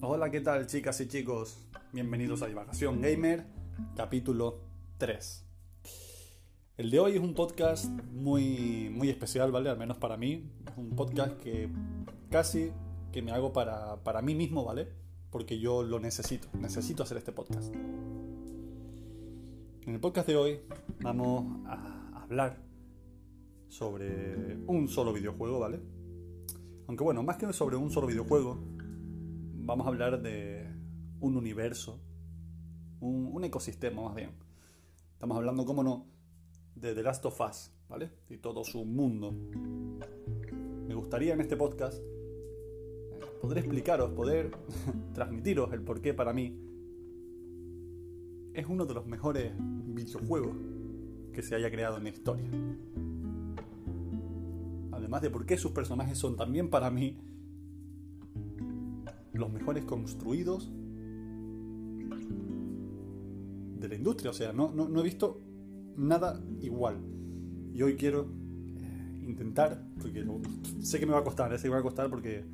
Hola, ¿qué tal chicas y chicos? Bienvenidos a Divagación Gamer, capítulo 3. El de hoy es un podcast muy, muy especial, ¿vale? Al menos para mí. Es un podcast que casi que me hago para, para mí mismo, ¿vale? Porque yo lo necesito, necesito hacer este podcast. En el podcast de hoy vamos a hablar sobre un solo videojuego, ¿vale? Aunque bueno, más que sobre un solo videojuego, vamos a hablar de un universo, un, ecosistema más bien. Estamos hablando, cómo no, de The Last of Us, ¿vale? Y todo su mundo. Me gustaría en este podcast poder explicaros, poder transmitiros el porqué para mí es uno de los mejores videojuegos que se haya creado en la historia. Además de por qué sus personajes son también para mí los mejores construidos de la industria. O sea, no, no, he visto nada igual. Y hoy quiero eh, intentar, porque sé que me va a costar, sé que me va a costar porque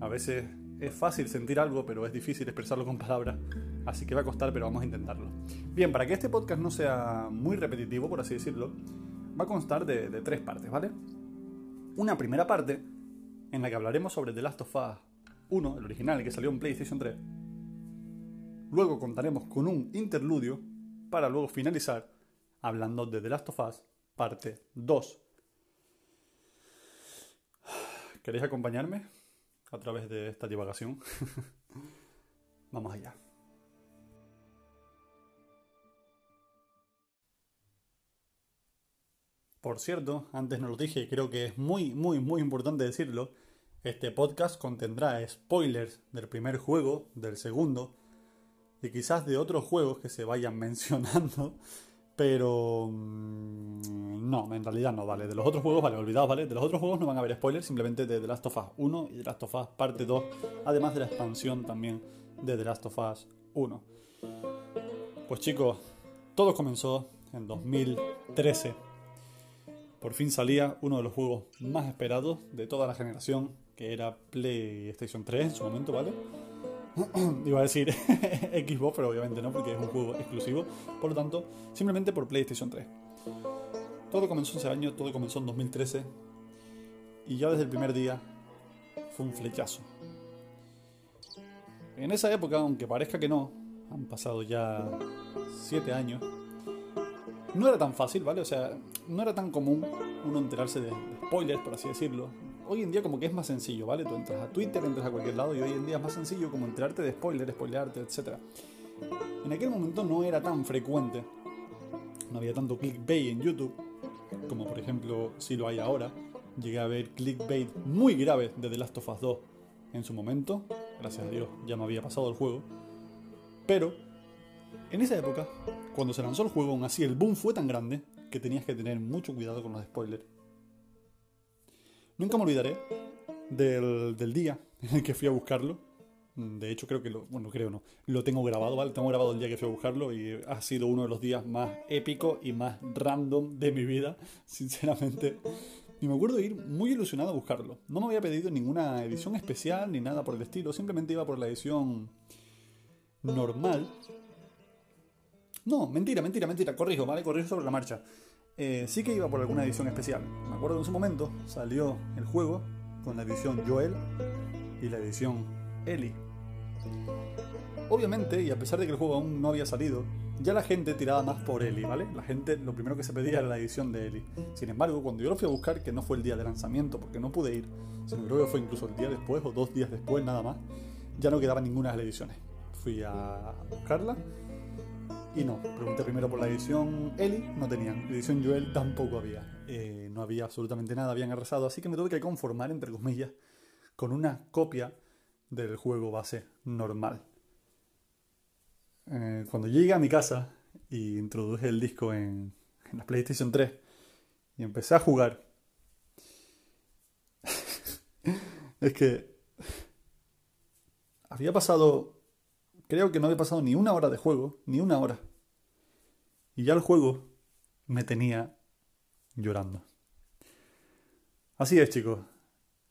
a veces es fácil sentir algo, pero es difícil expresarlo con palabras. Así que va a costar, pero vamos a intentarlo. Bien, para que este podcast no sea muy repetitivo, por así decirlo, va a constar de, de tres partes, ¿vale? Una primera parte en la que hablaremos sobre The Last of Us 1, el original que salió en PlayStation 3. Luego contaremos con un interludio para luego finalizar hablando de The Last of Us parte 2. ¿Queréis acompañarme a través de esta divagación? Vamos allá. Por cierto, antes no lo dije creo que es muy, muy, muy importante decirlo, este podcast contendrá spoilers del primer juego, del segundo y quizás de otros juegos que se vayan mencionando, pero mm, no, en realidad no, vale. De los otros juegos, vale, olvidaos, ¿vale? De los otros juegos no van a haber spoilers, simplemente de The Last of Us 1 y The Last of Us parte 2, además de la expansión también de The Last of Us 1. Pues chicos, todo comenzó en 2013. Por fin salía uno de los juegos más esperados de toda la generación que era PlayStation 3 en su momento, ¿vale? Iba a decir Xbox, pero obviamente no, porque es un juego exclusivo. Por lo tanto, simplemente por PlayStation 3. Todo comenzó ese año, todo comenzó en 2013. Y ya desde el primer día fue un flechazo. En esa época, aunque parezca que no, han pasado ya 7 años, no era tan fácil, ¿vale? O sea, no era tan común uno enterarse de spoilers, por así decirlo, hoy en día como que es más sencillo, ¿vale? Tú entras a Twitter, entras a cualquier lado y hoy en día es más sencillo como enterarte de spoilers, spoilearte, etc. En aquel momento no era tan frecuente, no había tanto clickbait en YouTube, como por ejemplo si lo hay ahora. Llegué a ver clickbait muy grave de The Last of Us 2 en su momento, gracias a Dios ya me había pasado el juego, pero en esa época, cuando se lanzó el juego, aún así el boom fue tan grande que tenías que tener mucho cuidado con los spoilers Nunca me olvidaré del, del, día en el que fui a buscarlo. De hecho, creo que lo. Bueno, creo no. Lo tengo grabado, ¿vale? Tengo grabado el día que fui a buscarlo y ha sido uno de los días más épicos y más random de mi vida, sinceramente. Y me acuerdo de ir muy ilusionado a buscarlo. No me había pedido ninguna edición especial ni nada por el estilo. Simplemente iba por la edición normal. No, mentira, mentira, mentira. Corrijo, ¿vale? Corrijo sobre la marcha. Eh, sí que iba por alguna edición especial. Me acuerdo que en su momento salió el juego con la edición Joel y la edición Ellie. Obviamente, y a pesar de que el juego aún no había salido, ya la gente tiraba más por Ellie, ¿vale? La gente lo primero que se pedía era la edición de Ellie. Sin embargo, cuando yo lo fui a buscar, que no fue el día de lanzamiento, porque no pude ir, sino creo que fue incluso el día después o dos días después nada más, ya no quedaba ninguna de las ediciones. Fui a buscarla y no, pregunté primero por la edición Eli, no tenían. Edición Joel tampoco había. Eh, no había absolutamente nada, habían arrasado. Así que me tuve que conformar, entre comillas, con una copia del juego base normal. Eh, cuando llegué a mi casa y introduje el disco en, en la PlayStation 3 y empecé a jugar, es que había pasado creo que no había pasado ni una hora de juego, ni una hora. Y ya el juego me tenía llorando. Así es, chicos.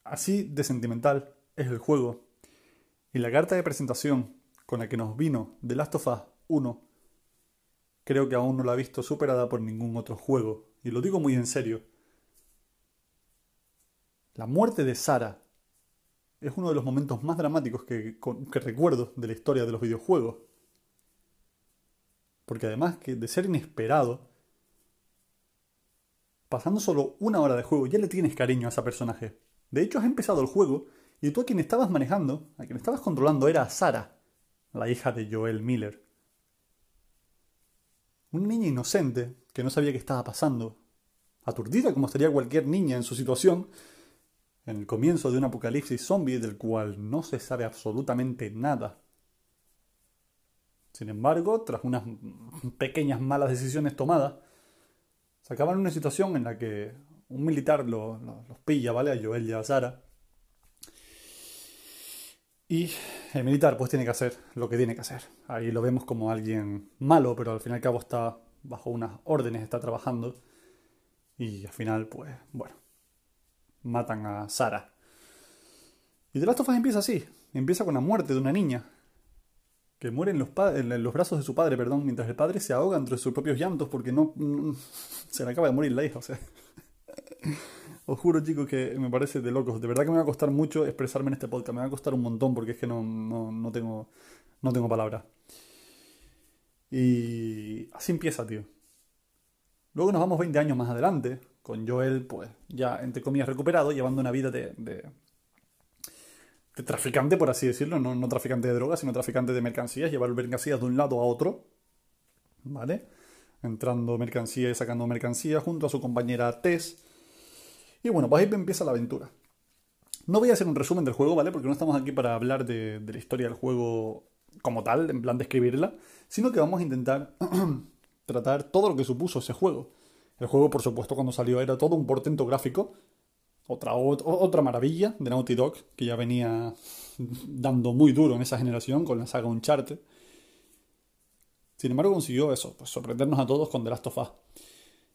Así de sentimental es el juego. Y la carta de presentación con la que nos vino The Last of Us 1, creo que aún no la he visto superada por ningún otro juego. Y lo digo muy en serio. La muerte de Sara es uno de los momentos más dramáticos que recuerdo de la historia de los videojuegos. Porque además que de ser inesperado, pasando solo una hora de juego ya le tienes cariño a ese personaje. De hecho has empezado el juego y tú a quien estabas manejando, a quien estabas controlando era Sara, la hija de Joel Miller. Una niña inocente que no sabía qué estaba pasando, aturdida como estaría cualquier niña en su situación, en el comienzo de un apocalipsis zombie del cual no se sabe absolutamente nada. Sin embargo, tras unas pequeñas malas decisiones tomadas, se acaba en una situación en la que un militar los pilla, ¿vale? A Joel y a Sara. Y el militar pues tiene que hacer lo que tiene que hacer. Ahí lo vemos como alguien malo, pero al fin y al cabo está bajo unas órdenes, está trabajando. Y al final, pues, bueno, matan a Sara. Y The Last of Us empieza así. Empieza con la muerte de una niña que muere en los, en los, brazos de su padre, perdón, mientras el padre se ahoga entre sus propios llantos porque no, se le acaba de morir la hija, o sea. Os juro, chicos, que me parece de locos. De verdad que me va a costar mucho expresarme en este podcast. Me va a costar un montón porque es que no, no, no tengo, no tengo palabras. Y así empieza, tío. Luego nos vamos 20 años más adelante, con Joel, pues ya entre comillas recuperado, llevando una vida de, de traficante, por así decirlo, no, no traficante de drogas, sino traficante de mercancías, llevar mercancías de un lado a otro, ¿vale? Entrando mercancía y sacando mercancía junto a su compañera Tess. Y bueno, pues ahí empieza la aventura. No voy a hacer un resumen del juego, ¿vale? Porque no estamos aquí para hablar de, de la historia del juego como tal, en plan de escribirla, sino que vamos a intentar tratar todo lo que supuso ese juego. El juego, por supuesto, cuando salió era todo un portento gráfico, otra, otra maravilla de Naughty Dog, que ya venía dando muy duro en esa generación con la saga Uncharted. Sin embargo, consiguió eso, pues sorprendernos a todos con The Last of Us.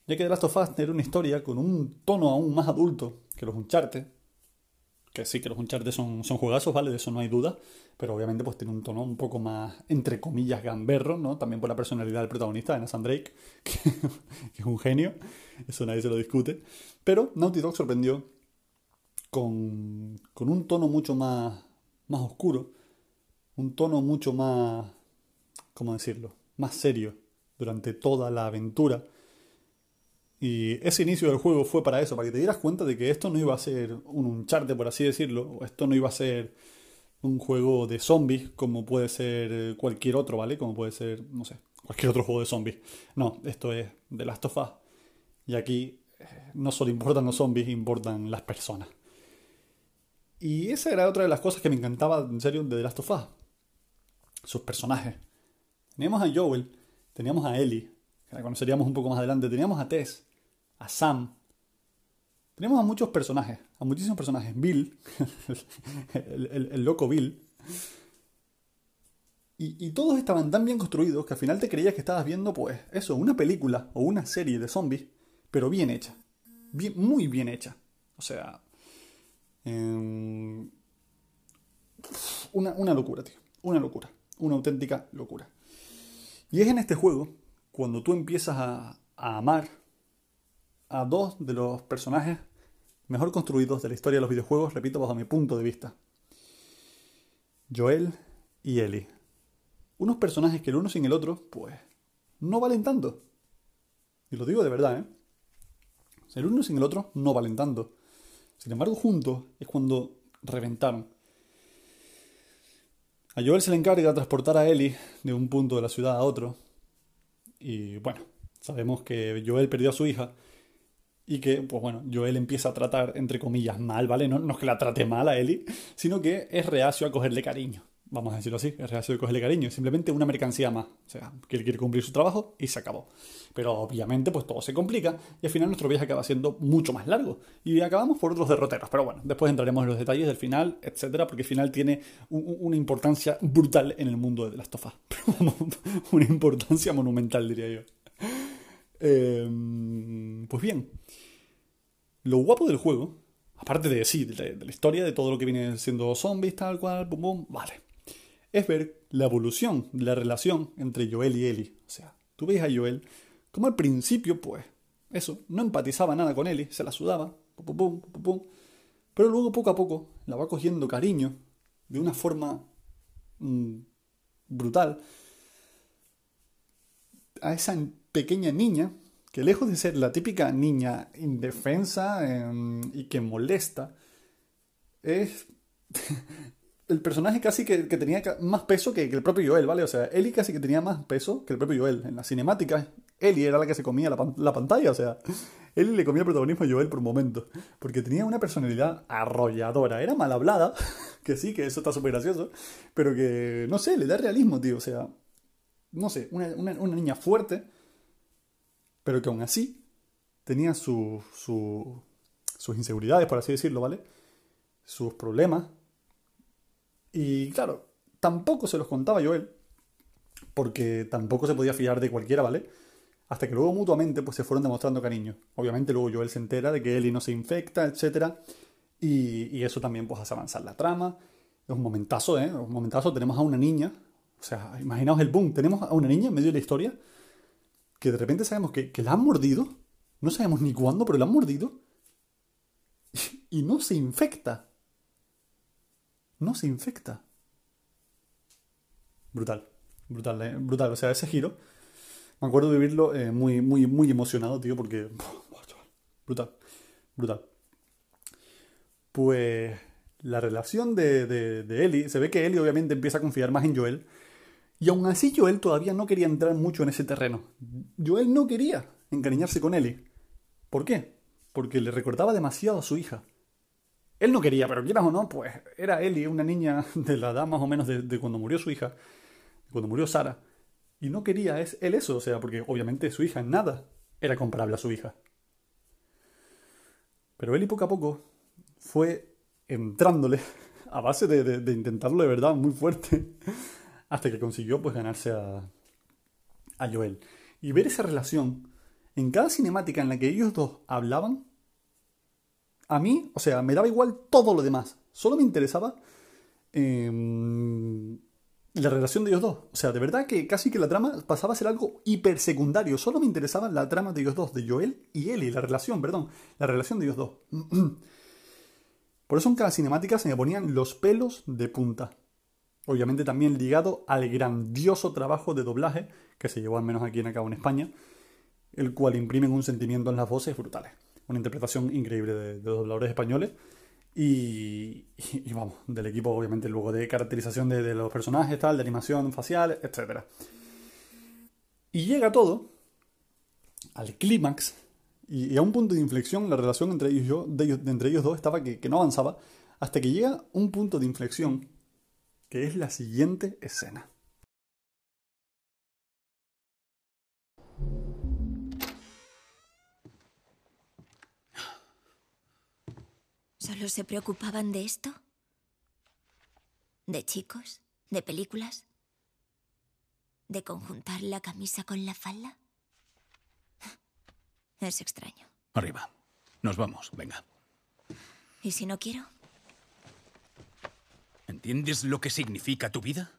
Ya que The Last of Us era una historia con un tono aún más adulto que los Uncharted. Que sí, que los Uncharted son, son juegazos, ¿vale? De eso no hay duda. Pero obviamente pues tiene un tono un poco más, entre comillas, gamberro, ¿no? También por la personalidad del protagonista, de Nathan Drake, que, que es un genio. Eso nadie se lo discute. Pero Naughty Dog sorprendió con, un tono mucho más, más oscuro, un tono mucho más, ¿cómo decirlo?, más serio durante toda la aventura. Y ese inicio del juego fue para eso, para que te dieras cuenta de que esto no iba a ser un Uncharted, por así decirlo, esto no iba a ser un juego de zombies como puede ser cualquier otro, ¿vale? Como puede ser, no sé, cualquier otro juego de zombies. No, esto es de Last of Us. Y aquí eh, no solo importan los zombies, importan las personas. Y esa era otra de las cosas que me encantaba, en serio, de The Last of Us. Sus personajes. Teníamos a Joel, teníamos a Ellie, que la conoceríamos un poco más adelante, teníamos a Tess, a Sam. Teníamos a muchos personajes, a muchísimos personajes. Bill, el, loco Bill. Y, y, todos estaban tan bien construidos que al final te creías que estabas viendo, pues, eso, una película o una serie de zombies, pero bien hecha. Muy bien hecha. O sea, Em, una, una locura, tío. Una locura. Una auténtica locura. Y es en este juego cuando tú empiezas a, a amar a dos de los personajes mejor construidos de la historia de los videojuegos, repito, bajo mi punto de vista. Joel y Ellie. Unos personajes que el uno sin el otro, pues, no valen tanto. Y lo digo de verdad, ¿eh? El uno sin el otro no valen tanto. Sin embargo, juntos es cuando reventaron. A Joel se le encarga transportar a Ellie de un punto de la ciudad a otro. Y bueno, sabemos que Joel perdió a su hija y que, pues bueno, Joel empieza a tratar, entre comillas, mal, ¿vale? No, no es que la trate mal a Ellie, sino que es reacio a cogerle cariño vamos a decirlo así, es reacio de cogerle cariño, simplemente una mercancía más. O sea, que él quiere cumplir su trabajo y se acabó. Pero obviamente, pues todo se complica y al final nuestro viaje acaba siendo mucho más largo. Y acabamos por otros derroteros. Pero bueno, después entraremos en los detalles del final, etcétera, porque el final tiene una importancia brutal en el mundo de las tofas. una importancia monumental, diría yo. Em, pues bien, lo guapo del juego, aparte de sí, de, de la historia, de todo lo que viene siendo zombies, tal cual, pum, pum, vale es ver la evolución de la relación entre Joel y Ellie. O sea, tú ves a Joel como al principio, pues, eso, no empatizaba nada con Ellie, se la sudaba, pero luego poco a poco la va cogiendo cariño de una forma mm, brutal a esa pequeña niña que lejos de ser la típica niña indefensa em, y que molesta, es el personaje casi que, tenía más peso que, el propio Joel, ¿vale? O sea, Ellie casi que tenía más peso que el propio Joel. En las cinemáticas, Ellie era la que se comía la, pantalla, o sea, Ellie le comía el protagonismo a Joel por un momento, porque tenía una personalidad arrolladora. Era mal hablada, que sí, que eso está súper gracioso, pero que, no sé, le da realismo, tío, o sea, no sé, una, una niña fuerte pero que aún así tenía sus inseguridades, por así decirlo, ¿vale? Sus problemas. Y claro, tampoco se los contaba Joel, porque tampoco se podía fiar de cualquiera, ¿vale? Hasta que luego mutuamente pues, se fueron demostrando cariño. Obviamente luego Joel se entera de que Ellie no se infecta, etc. Y, eso también pues, hace avanzar la trama. Un momentazo, ¿eh? Un momentazo. Tenemos a una niña. O sea, imaginaos el boom. Tenemos a una niña en medio de la historia que de repente sabemos que, la han mordido, no sabemos ni cuándo, pero la han mordido, y, no se infecta. No se infecta. Brutal, brutal, eh, brutal. O sea, ese giro, me acuerdo de vivirlo eh, muy, muy, muy emocionado, tío, porque... Brutal, brutal. Pues la relación de, de, Ellie, se ve que Ellie obviamente empieza a confiar más en Joel, y aún así Joel todavía no quería entrar mucho en ese terreno. Joel no quería encariñarse con Ellie. ¿Por qué? Porque le recordaba demasiado a su hija. Él no quería, pero quieras o no, pues era Ellie, una niña de la edad más o menos de, cuando murió su hija, cuando murió Sara. Y no quería es, él eso, o sea, porque obviamente su hija en nada era comparable a su hija. Pero Ellie poco a poco fue entrándole a base de intentarlo de verdad muy fuerte hasta que consiguió pues ganarse a, a Joel. Y ver esa relación en cada cinemática en la que ellos dos hablaban, a mí, o sea, me daba igual todo lo demás. Solo me interesaba em, la relación de ellos dos. O sea, de verdad que casi que la trama pasaba a ser algo hiper secundario. Solo me interesaba la trama de ellos dos, de Joel y Ellie, la relación, perdón, la relación de ellos dos. Por eso en cada cinemática se me ponían los pelos de punta obviamente también ligado al grandioso trabajo de doblaje que se llevó al menos aquí en acá en España, el cual imprime un sentimiento en las voces brutales. Una interpretación increíble de, dobladores españoles y, vamos, del equipo obviamente luego de caracterización de, los personajes, tal, de animación facial, etc. Y llega todo al clímax y, a un punto de inflexión la relación entre ellos, yo, de entre ellos dos estaba que, que no avanzaba hasta que llega un punto de inflexión que es la siguiente escena. ¿Solo se preocupaban de esto? ¿De chicos? ¿De películas? ¿De conjuntar la camisa con la falda? Es extraño. Arriba. Nos vamos, venga. ¿Y si no quiero? ¿Entiendes lo que significa tu vida?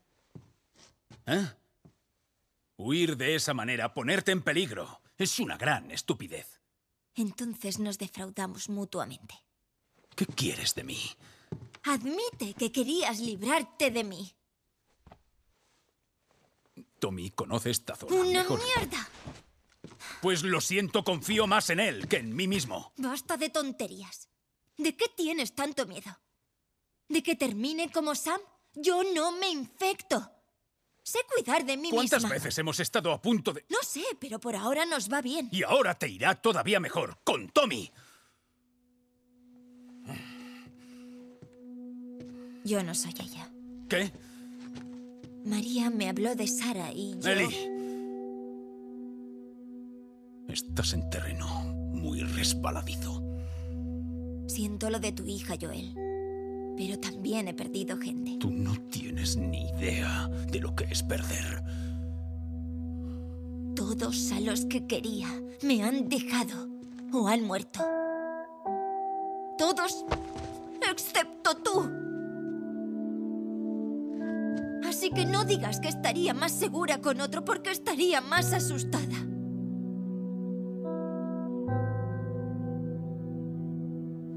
¿Eh? Huir de esa manera, ponerte en peligro, es una gran estupidez. Entonces nos defraudamos mutuamente. ¿Qué quieres de mí? Admite que querías librarte de mí. Tommy conoce esta zona. ¡Una mierda! Pues lo siento, confío más en él que en mí mismo. Basta de tonterías. ¿De qué tienes tanto miedo? ¿De que termine como Sam? Yo no me infecto. Sé cuidar de mí ¿Cuántas veces hemos estado a punto de...? No sé, pero por ahora nos va bien. Y ahora te irá todavía mejor, con Tommy. Yo no soy ella. ¿Qué? María me habló de Sara y yo... Estás en terreno muy resbaladizo. Siento lo de tu hija, Joel. Pero también he perdido gente. Tú no tienes ni idea de lo que es perder. Todos a los que quería me han dejado o han muerto. Todos excepto tú. Que no digas que estaría más segura con otro porque estaría más asustada.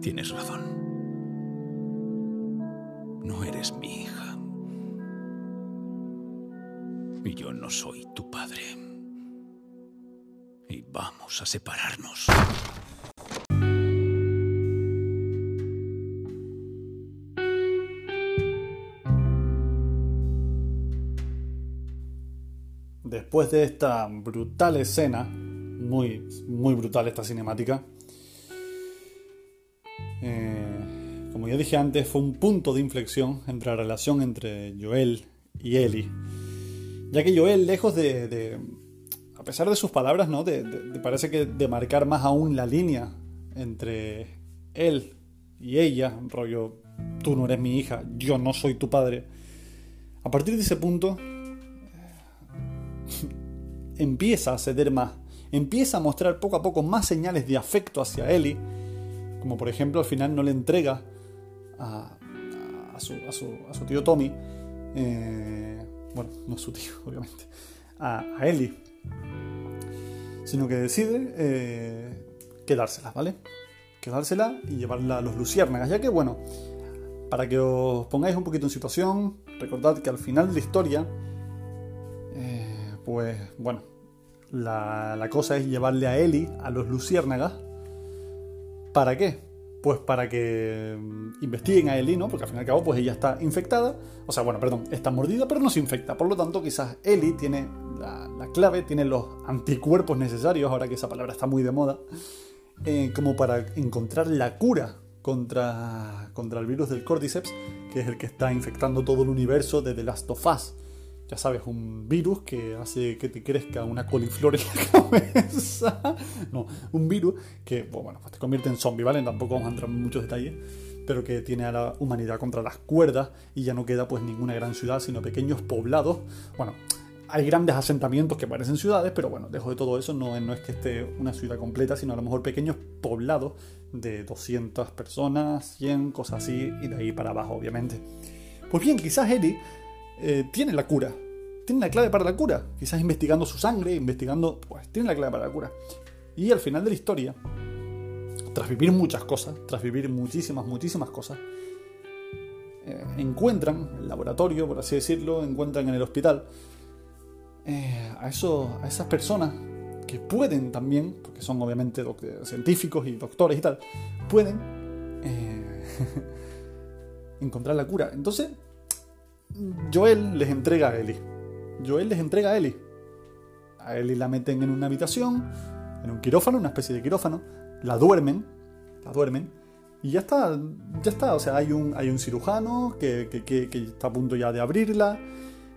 Tienes razón. No eres mi hija. Y yo no soy tu padre. Y vamos a separarnos. Después de esta brutal escena, muy, muy brutal esta cinemática, eh, como ya dije antes, fue un punto de inflexión entre la relación entre Joel y Ellie. Ya que Joel, lejos de, a pesar de sus palabras, ¿no? Parece que de marcar más aún la línea entre él y ella, rollo, tú no eres mi hija, yo no soy tu padre. A partir de ese punto, empieza a ceder más, empieza a mostrar poco a poco más señales de afecto hacia Ellie, como por ejemplo al final no le entrega a, su, tío Tommy, eh, bueno, no su tío, obviamente, a, a Ellie, sino que decide eh, quedársela, ¿vale? Quedársela y llevarla a los luciérnagas, ya que, bueno, para que os pongáis un poquito en situación, recordad que al final de la historia, pues bueno, la, la, cosa es llevarle a Ellie a los luciérnagas. ¿Para qué? Pues para que mm, investiguen a Ellie, ¿no? Porque al fin y al cabo, pues ella está infectada. O sea, bueno, perdón, está mordida, pero no se infecta. Por lo tanto, quizás Ellie tiene la, clave, tiene los anticuerpos necesarios, ahora que esa palabra está muy de moda, eh, como para encontrar la cura contra, contra el virus del Cordyceps, que es el que está infectando todo el universo de The Last of Us. Ya sabes, un virus que hace que te crezca una coliflor en la cabeza. no, un virus que, bueno, pues te convierte en zombie, ¿vale? Tampoco vamos a entrar en muchos detalles pero que tiene a la humanidad contra las cuerdas y ya no queda pues ninguna gran ciudad, sino pequeños poblados. Bueno, hay grandes asentamientos que parecen ciudades, pero bueno, lejos de todo eso no, no es que esté una ciudad completa, sino a lo mejor pequeños poblados de 200 personas, 100, cosas así, y de ahí para abajo, obviamente. Pues bien, quizás Eli eh, tiene la cura, tiene la clave para la cura, quizás investigando su sangre, investigando, pues tiene la clave para la cura. Y al final de la historia, tras vivir muchas cosas, tras vivir muchísimas, muchísimas cosas, eh, encuentran el laboratorio, por así decirlo, encuentran en el hospital eh, a, eso, a esas personas que pueden también, porque son obviamente científicos y doctores y tal, pueden eh, encontrar la cura. Entonces, Joel les entrega a Ellie. Joel les entrega a Ellie. A Ellie la meten en una habitación, en un quirófano, una especie de quirófano, la duermen, la duermen, y ya está, ya está. O sea, hay un, hay un cirujano que, que, que está a punto ya de abrirla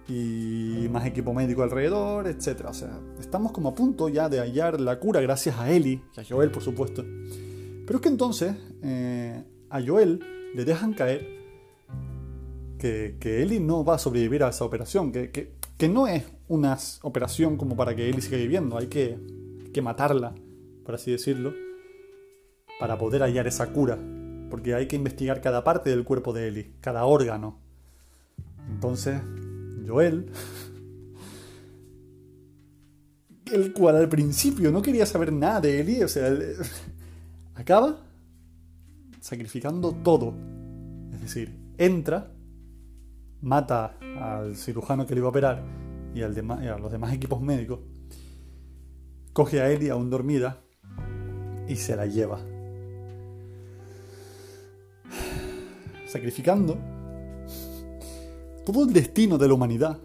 y más equipo médico alrededor, etc. O sea, estamos como a punto ya de hallar la cura gracias a Ellie y a Joel, por supuesto. Pero es que entonces eh, a Joel le dejan caer que, que Ellie no va a sobrevivir a esa operación, que, que, que, no es una operación como para que Ellie siga viviendo, hay que, que matarla, por así decirlo, para poder hallar esa cura, porque hay que investigar cada parte del cuerpo de Ellie, cada órgano. Entonces, Joel, el cual al principio no quería saber nada de Eli, o sea, acaba sacrificando todo. Es decir, entra, mata al cirujano que le iba a operar y, a los demás equipos médicos, coge a Eli aún dormida y se la lleva. Sacrificando todo el destino de la humanidad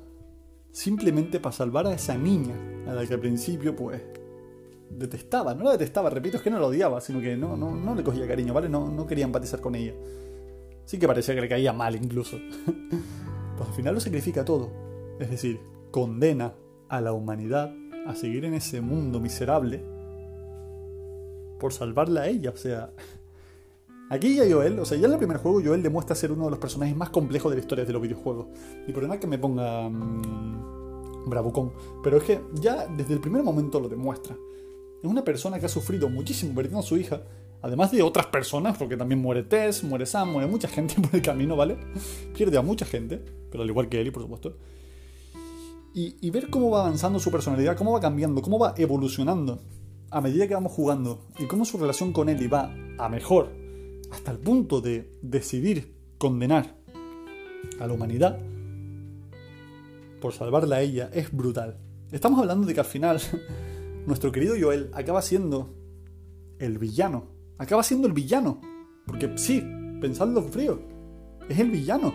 simplemente para salvar a esa niña a la que al principio pues detestaba, no la detestaba, repito, es que no la odiaba, sino que no, no, no le cogía cariño, ¿vale? No, no quería empatizar con ella. Sí que parecía que le caía mal incluso. pues al final lo sacrifica todo. Es decir, condena a la humanidad a seguir en ese mundo miserable por salvarla a ella. O sea, Aquí ya Joel, o sea, ya en el primer juego Joel demuestra ser uno de los personajes más complejos de la historia de los videojuegos. Y por nada que me ponga mmm, bravucón, pero es que ya desde el primer momento lo demuestra. Es una persona que ha sufrido muchísimo perdiendo a su hija, Además de otras personas, porque también muere Tess, muere Sam, muere mucha gente por el camino, ¿vale? Pierde a mucha gente, pero al igual que Ellie, por supuesto. Y, y ver cómo va avanzando su personalidad, cómo va cambiando, cómo va evolucionando a medida que vamos jugando y cómo su relación con Ellie va a mejor, hasta el punto de decidir condenar a la humanidad por salvarla a ella, es brutal. Estamos hablando de que al final nuestro querido Joel acaba siendo el villano. Acaba siendo el villano. Porque sí, pensadlo frío. Es el villano.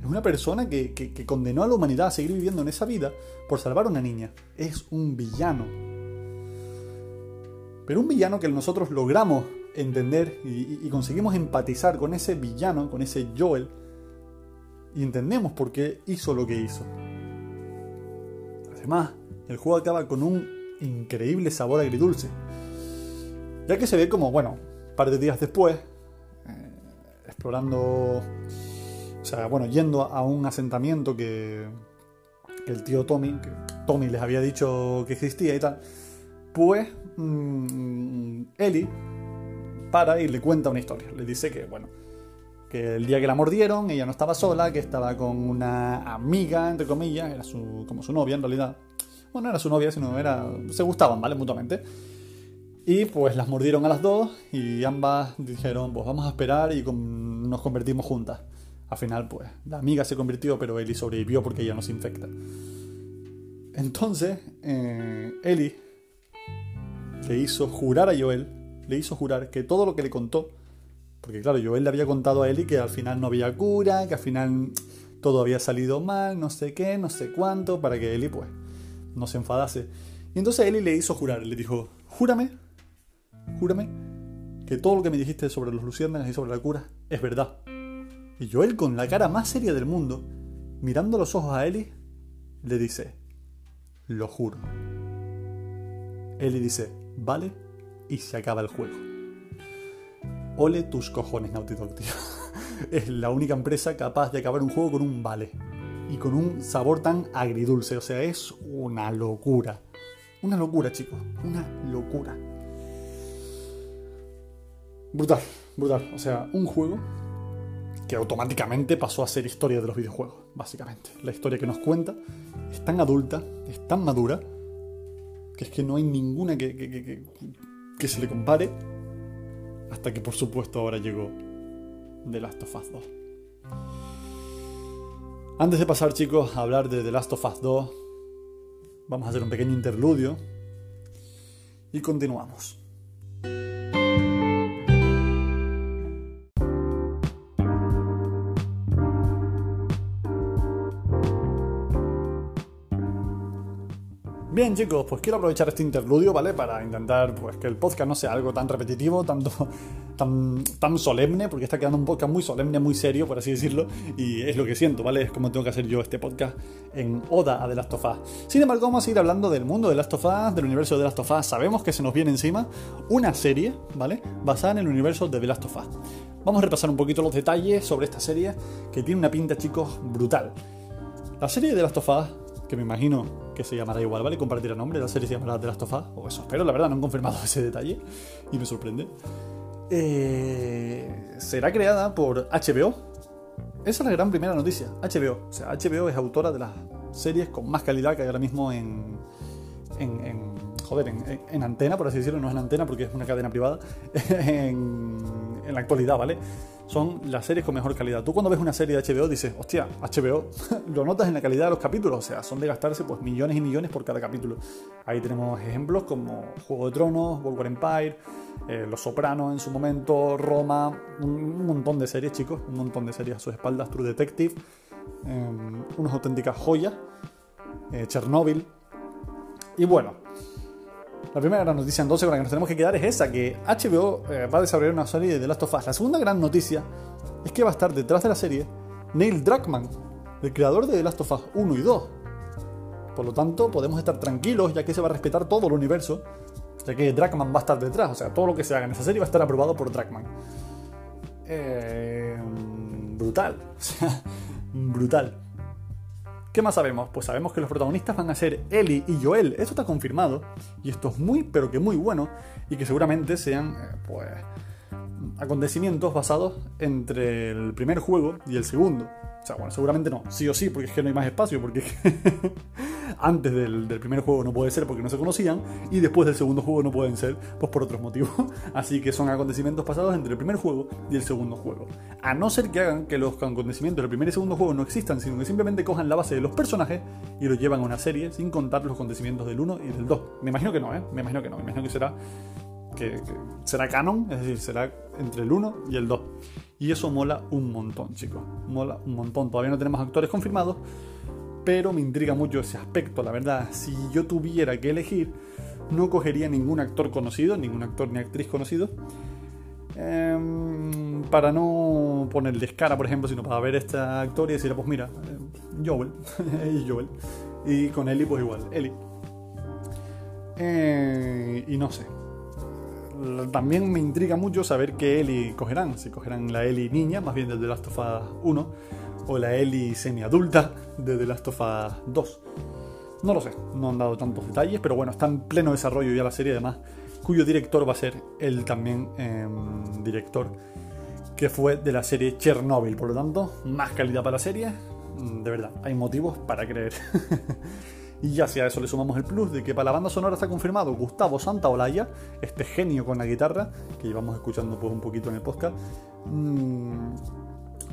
Es una persona que, condenó a la humanidad a seguir viviendo en esa vida por salvar a una niña. Es un villano. Pero un villano que nosotros logramos entender y, y, conseguimos empatizar con ese villano, con ese Joel, y entendemos por qué hizo lo que hizo. Además, el juego acaba con un increíble sabor agridulce. Ya que se ve como, bueno, un par de días después, eh, explorando, o sea, bueno, yendo a un asentamiento que, el tío Tommy, Tommy les había dicho que existía y tal, pues mmm, Ellie para y le cuenta una historia. Le dice que, bueno, que el día que la mordieron ella no estaba sola, que estaba con una amiga, entre comillas, era su, como su novia en realidad. Bueno, no era su novia, sino era. se gustaban, ¿vale? Mutuamente. Y pues las mordieron a las dos y ambas dijeron, pues vamos a esperar y nos convertimos juntas. Al final, pues, la amiga se convirtió, pero Ellie sobrevivió porque ella no se infecta. Entonces, eh, Ellie le hizo jurar a Joel, le hizo jurar que todo lo que le contó, porque claro, Joel le había contado a Ellie que al final no había cura, que al final todo había salido mal, no sé qué, no sé cuánto, para que Ellie pues no se enfadase. Y entonces Ellie le hizo jurar, le dijo, júrame, júrame, que todo lo que me dijiste sobre los luciérnagas y sobre la cura es verdad. Y Joel con la cara más seria del mundo, mirando los ojos a Ellie, le dice, lo juro. Ellie dice, vale, y se acaba el juego. Ole tus cojones, Naughty Dog, tío. es la única empresa capaz de acabar un juego con un vale. Y con un sabor tan agridulce. O sea, es una locura. Una locura, chicos. Una locura. Brutal, brutal. O sea, un juego que automáticamente pasó a ser historia de los videojuegos, básicamente. La historia que nos cuenta es tan adulta, es tan madura, que es que no hay ninguna que, que, que, que se le compare hasta que por supuesto ahora llegó The Last of Us 2. Antes de pasar chicos a hablar de The Last of Us 2, vamos a hacer un pequeño interludio y continuamos. Chicos, pues quiero aprovechar este interludio, ¿vale? Para intentar pues, que el podcast no sea algo tan repetitivo, tanto, tan, tan solemne, porque está quedando un podcast muy solemne, muy serio, por así decirlo, y es lo que siento, ¿vale? Es como tengo que hacer yo este podcast en Oda a The Last of Us. Sin embargo, vamos a seguir hablando del mundo de The Last of Us, del universo de The Last of Us. Sabemos que se nos viene encima una serie, ¿vale? Basada en el universo de The Last of Us. Vamos a repasar un poquito los detalles sobre esta serie, que tiene una pinta, chicos, brutal. La serie de The Last of Us que me imagino que se llamará igual, ¿vale? Compartirá nombre, la serie se llamará The Last of Us, o eso espero, la verdad, no han confirmado ese detalle y me sorprende. Eh, será creada por HBO. Esa es la gran primera noticia, HBO. O sea, HBO es autora de las series con más calidad que hay ahora mismo en... en, en joder, en, en, antena, por así decirlo, no es en antena porque es una cadena privada, en, en la actualidad, ¿vale? son las series con mejor calidad. Tú cuando ves una serie de HBO dices, hostia, HBO, lo notas en la calidad de los capítulos, o sea, son de gastarse pues millones y millones por cada capítulo. Ahí tenemos ejemplos como Juego de Tronos, War Empire, eh, Los Sopranos en su momento, Roma, un, un, montón de series, chicos, un montón de series a sus espaldas, True Detective, eh, unas auténticas joyas, eh, Chernobyl. Y bueno, la primera gran noticia entonces con la que nos tenemos que quedar es esa, que HBO eh, va a desarrollar una serie de The Last of Us. La segunda gran noticia es que va a estar detrás de la serie Neil Druckmann, el creador de The Last of Us 1 y 2. Por lo tanto, podemos estar tranquilos ya que se va a respetar todo el universo, ya que Druckmann va a estar detrás, o sea, todo lo que se haga en esa serie va a estar aprobado por Druckmann. Eh, brutal, o sea, brutal. ¿Qué más sabemos? Pues sabemos que los protagonistas van a ser Ellie y Joel. Esto está confirmado. Y esto es muy, pero que muy bueno. Y que seguramente sean, eh, pues, acontecimientos basados entre el primer juego y el segundo. O sea, bueno, seguramente no, sí o sí, porque es que no hay más espacio, porque antes del, primer juego no puede ser porque no se conocían, y después del segundo juego no pueden ser, pues por otros motivos. Así que son acontecimientos pasados entre el primer juego y el segundo juego. A no ser que hagan que los acontecimientos del primer y segundo juego no existan, sino que simplemente cojan la base de los personajes y los llevan a una serie sin contar los acontecimientos del 1 y del 2. Me imagino que no, ¿eh? Me imagino que no, me imagino que será que, será canon, es decir, será entre el 1 y el 2. Y eso mola un montón, chicos. Mola un montón. Todavía no tenemos actores confirmados, pero me intriga mucho ese aspecto, la verdad. Si yo tuviera que elegir, no cogería ningún actor conocido, ningún actor ni actriz conocido. Em, para no ponerles cara, por ejemplo, sino para ver este actor y decir, pues mira, eh, Joel, y Joel. Y con Ellie, pues igual, Ellie. Eh, y no sé, también me intriga mucho saber qué Ellie cogerán. Si cogerán la Ellie niña, más bien de The Last of Us 1, o la Ellie semi-adulta de The Last of Us 2. No lo sé, no han dado tantos detalles, pero bueno, está en pleno desarrollo ya la serie, además, cuyo director va a ser él también em, director que fue de la serie Chernobyl. Por lo tanto, más calidad para la serie. De verdad, hay motivos para creer. Y ya si a eso le sumamos el plus de que para la banda sonora está confirmado Gustavo Santaolalla, este genio con la guitarra, que llevamos escuchando pues un poquito en el podcast, mmm,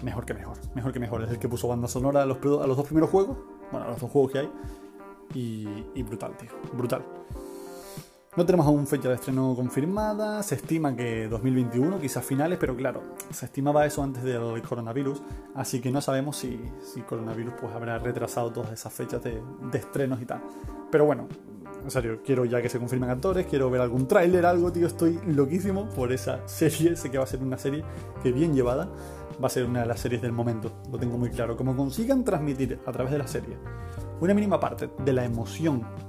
mejor que mejor, mejor que mejor. Es el que puso banda sonora a los, a los dos primeros juegos, bueno, a los dos juegos que hay, y, y brutal, tío, brutal. No tenemos aún fecha de estreno confirmada, se estima que 2021, quizás finales, pero claro, se estimaba eso antes del coronavirus, así que no sabemos si, si coronavirus pues habrá retrasado todas esas fechas de, estrenos y tal. Pero bueno, en serio, quiero ya que se confirmen actores, quiero ver algún tráiler, algo, tío, estoy loquísimo por esa serie, sé que va a ser una serie que bien llevada, va a ser una de las series del momento, lo tengo muy claro. Como consigan transmitir a través de la serie una mínima parte de la emoción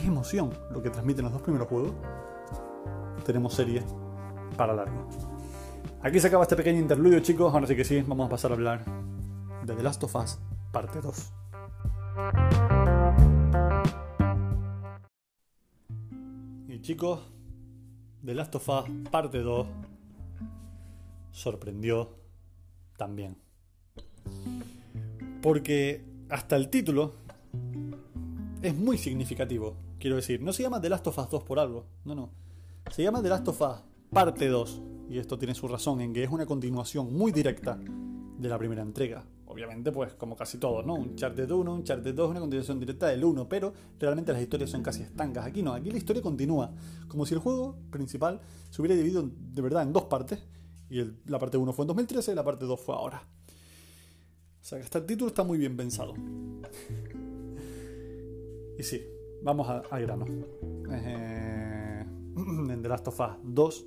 qué emoción lo que transmiten los dos primeros juegos. Tenemos serie para largo. Aquí se acaba este pequeño interludio, chicos. Ahora sí que sí, vamos a pasar a hablar de The Last of Us, parte 2. Y chicos, The Last of Us, parte 2, sorprendió también. Porque hasta el título es muy significativo. Quiero decir, no se llama The Last of Us 2 por algo, no, no. Se llama The Last of Us Parte 2. Y esto tiene su razón en que es una continuación muy directa de la primera entrega. Obviamente, pues como casi todo, ¿no? Un Charted 1, un Charted 2, una continuación directa del 1, pero realmente las historias son casi estancas. Aquí no, aquí la historia continúa. Como si el juego principal se hubiera dividido de verdad en dos partes. Y la parte 1 fue en 2013 y la parte 2 fue ahora. O sea que hasta el título está muy bien pensado. Y sí, vamos a, a grano. Eh, en The Last of Us 2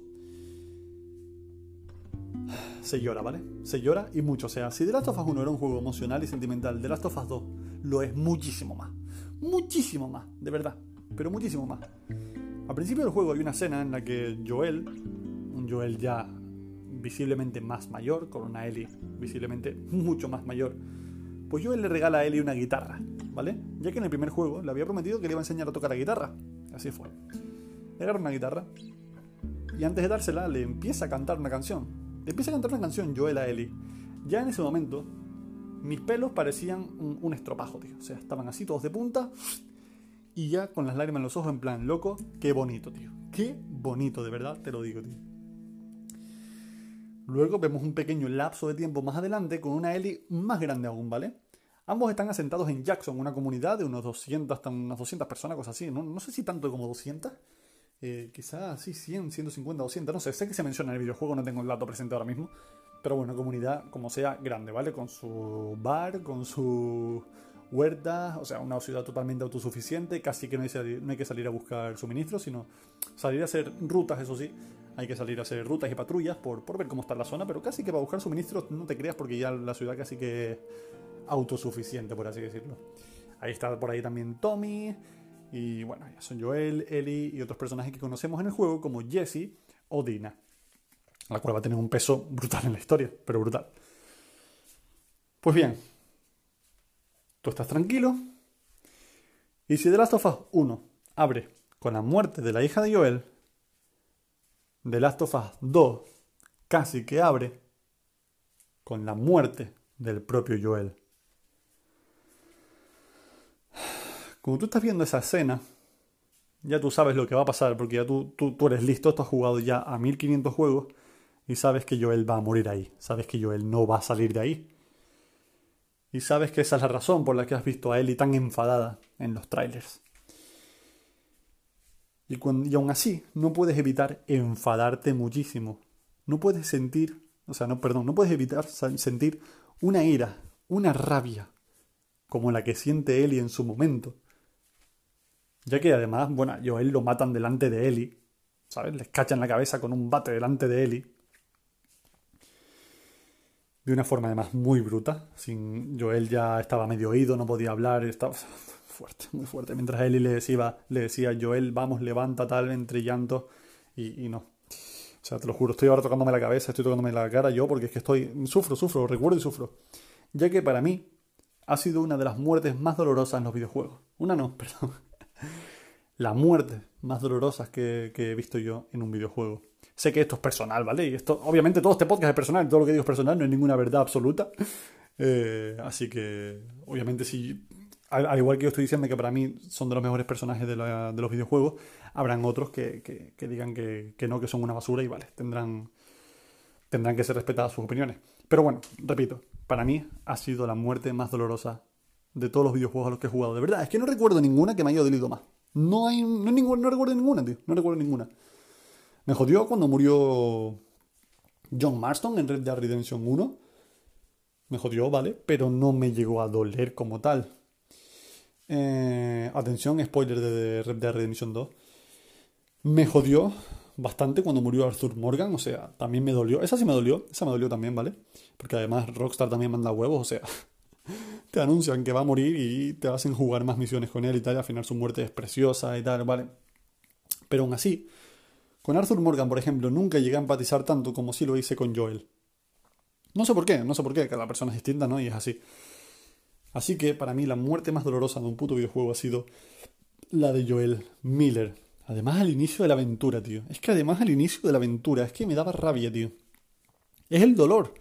se llora, ¿vale? Se llora y mucho. O sea, si The Last of Us 1 era un juego emocional y sentimental, The Last of Us 2 lo es muchísimo más. Muchísimo más, de verdad. Pero muchísimo más. Al principio del juego hay una escena en la que Joel, un Joel ya visiblemente más mayor, con una Ellie visiblemente mucho más mayor, pues Joel le regala a Ellie una guitarra. ¿vale? Ya que en el primer juego le había prometido que le iba a enseñar a tocar la guitarra. Así fue. Le agarra una guitarra y antes de dársela le empieza a cantar una canción. Le empieza a cantar una canción Joel a Ellie. Ya en ese momento mis pelos parecían un, estropajo, tío. O sea, estaban así todos de punta y ya con las lágrimas en los ojos en plan, loco, qué bonito, tío. Qué bonito, de verdad, te lo digo, tío. Luego vemos un pequeño lapso de tiempo más adelante con una Ellie más grande aún, ¿vale? Ambos están asentados en Jackson, una comunidad de unos 200, hasta unas 200 personas, cosas así. No, sé si tanto como 200. Eh, quizás sí, 100, 150, 200. No sé, sé que se menciona en el videojuego, no tengo el dato presente ahora mismo. Pero bueno, comunidad como sea grande, ¿vale? Con su bar, con su huerta, o sea, una ciudad totalmente autosuficiente. Casi que no hay, no hay que salir a buscar suministros, sino salir a hacer rutas, eso sí. Hay que salir a hacer rutas y patrullas por, por ver cómo está la zona, pero casi que para buscar suministros no te creas porque ya la ciudad casi que autosuficiente, por así decirlo. Ahí está por ahí también Tommy. Y bueno, ya son Joel, Ellie y otros personajes que conocemos en el juego como Jesse o Dina. La cual va a tener un peso brutal en la historia, pero brutal. Pues bien, tú estás tranquilo. Y si The Last of Us 1 abre con la muerte de la hija de Joel, The Last of Us 2 casi que abre con la muerte del propio Joel. Como tú estás viendo esa escena, ya tú sabes lo que va a pasar, porque ya tú, tú, tú eres listo, tú has jugado ya a 1500 juegos y sabes que Joel va a morir ahí, sabes que Joel no va a salir de ahí. Y sabes que esa es la razón por la que has visto a Ellie tan enfadada en los trailers. Y, y aún así, no puedes evitar enfadarte muchísimo. No puedes sentir, o sea, no, perdón, no puedes evitar sentir una ira, una rabia, como la que siente Ellie en su momento. Ya que además, bueno, Joel lo matan delante de Ellie, ¿sabes? Les cachan la cabeza con un bate delante de Ellie de una forma además muy bruta. Sin Joel ya estaba medio oído, no podía hablar, estaba fuerte, muy fuerte. Mientras Ellie le decía, le decía Joel, vamos, levanta tal, entre llantos, y, no. O sea, te lo juro, estoy ahora tocándome la cabeza, estoy tocándome la cara yo, porque es que estoy, sufro, sufro, recuerdo y sufro. Ya que para mí ha sido una de las muertes más dolorosas en los videojuegos. Una no, perdón. La muerte más dolorosa que he visto yo en un videojuego. Sé que esto es personal, ¿vale? Y esto, obviamente todo este podcast es personal, todo lo que digo es personal, no hay ninguna verdad absoluta. Eh, así que, obviamente, si, al, igual que yo estoy diciendo que para mí son de los mejores personajes de, los videojuegos, habrán otros que, digan que, no, que son una basura y vale, tendrán, tendrán que ser respetadas sus opiniones. Pero bueno, repito, para mí ha sido la muerte más dolorosa de todos los videojuegos a los que he jugado. De verdad, es que no recuerdo ninguna que me haya dolido más. No hay, no, no recuerdo ninguna, tío. No recuerdo ninguna. Me jodió cuando murió John Marston en Red Dead Redemption 1. Me jodió, ¿vale? Pero no me llegó a doler como tal. Eh, atención, spoiler de Red Dead Redemption 2. Me jodió bastante cuando murió Arthur Morgan, o sea, también me dolió. Esa sí me dolió, esa me dolió también, ¿vale? Porque además Rockstar también manda huevos, o sea, te anuncian que va a morir y te hacen jugar más misiones con él y tal, y al final su muerte es preciosa y tal, ¿vale? Pero aún así, con Arthur Morgan, por ejemplo, nunca llegué a empatizar tanto como si lo hice con Joel. No sé por qué, no sé por qué, cada persona es distinta, ¿no? Y es así. Así que para mí la muerte más dolorosa de un puto videojuego ha sido la de Joel Miller. Además al inicio de la aventura, tío. Es que además al inicio de la aventura, es que me daba rabia, tío. Es el dolor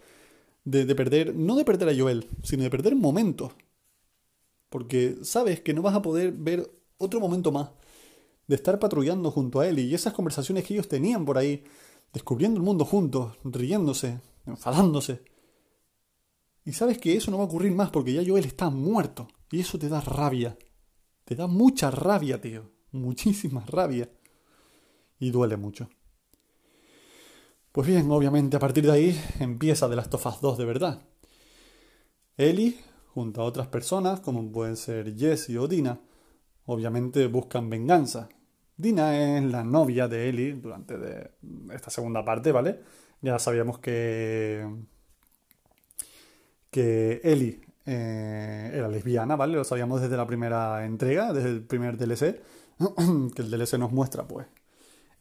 de, de perder, no de perder a Joel, sino de perder momentos. Porque sabes que no vas a poder ver otro momento más de estar patrullando junto a él y esas conversaciones que ellos tenían por ahí, descubriendo el mundo juntos, riéndose, enfadándose. Y sabes que eso no va a ocurrir más porque ya Joel está muerto. Y eso te da rabia. Te da mucha rabia, tío. Muchísima rabia. Y duele mucho. Pues bien, obviamente a partir de ahí empieza de las tofas 2 de verdad. Ellie, junto a otras personas, como pueden ser Jess o Dina, obviamente buscan venganza. Dina es la novia de Ellie durante esta segunda parte, ¿vale? Ya sabíamos que que Ellie eh, era lesbiana, ¿vale? Lo sabíamos desde la primera entrega, desde el primer DLC, que el DLC nos muestra, pues,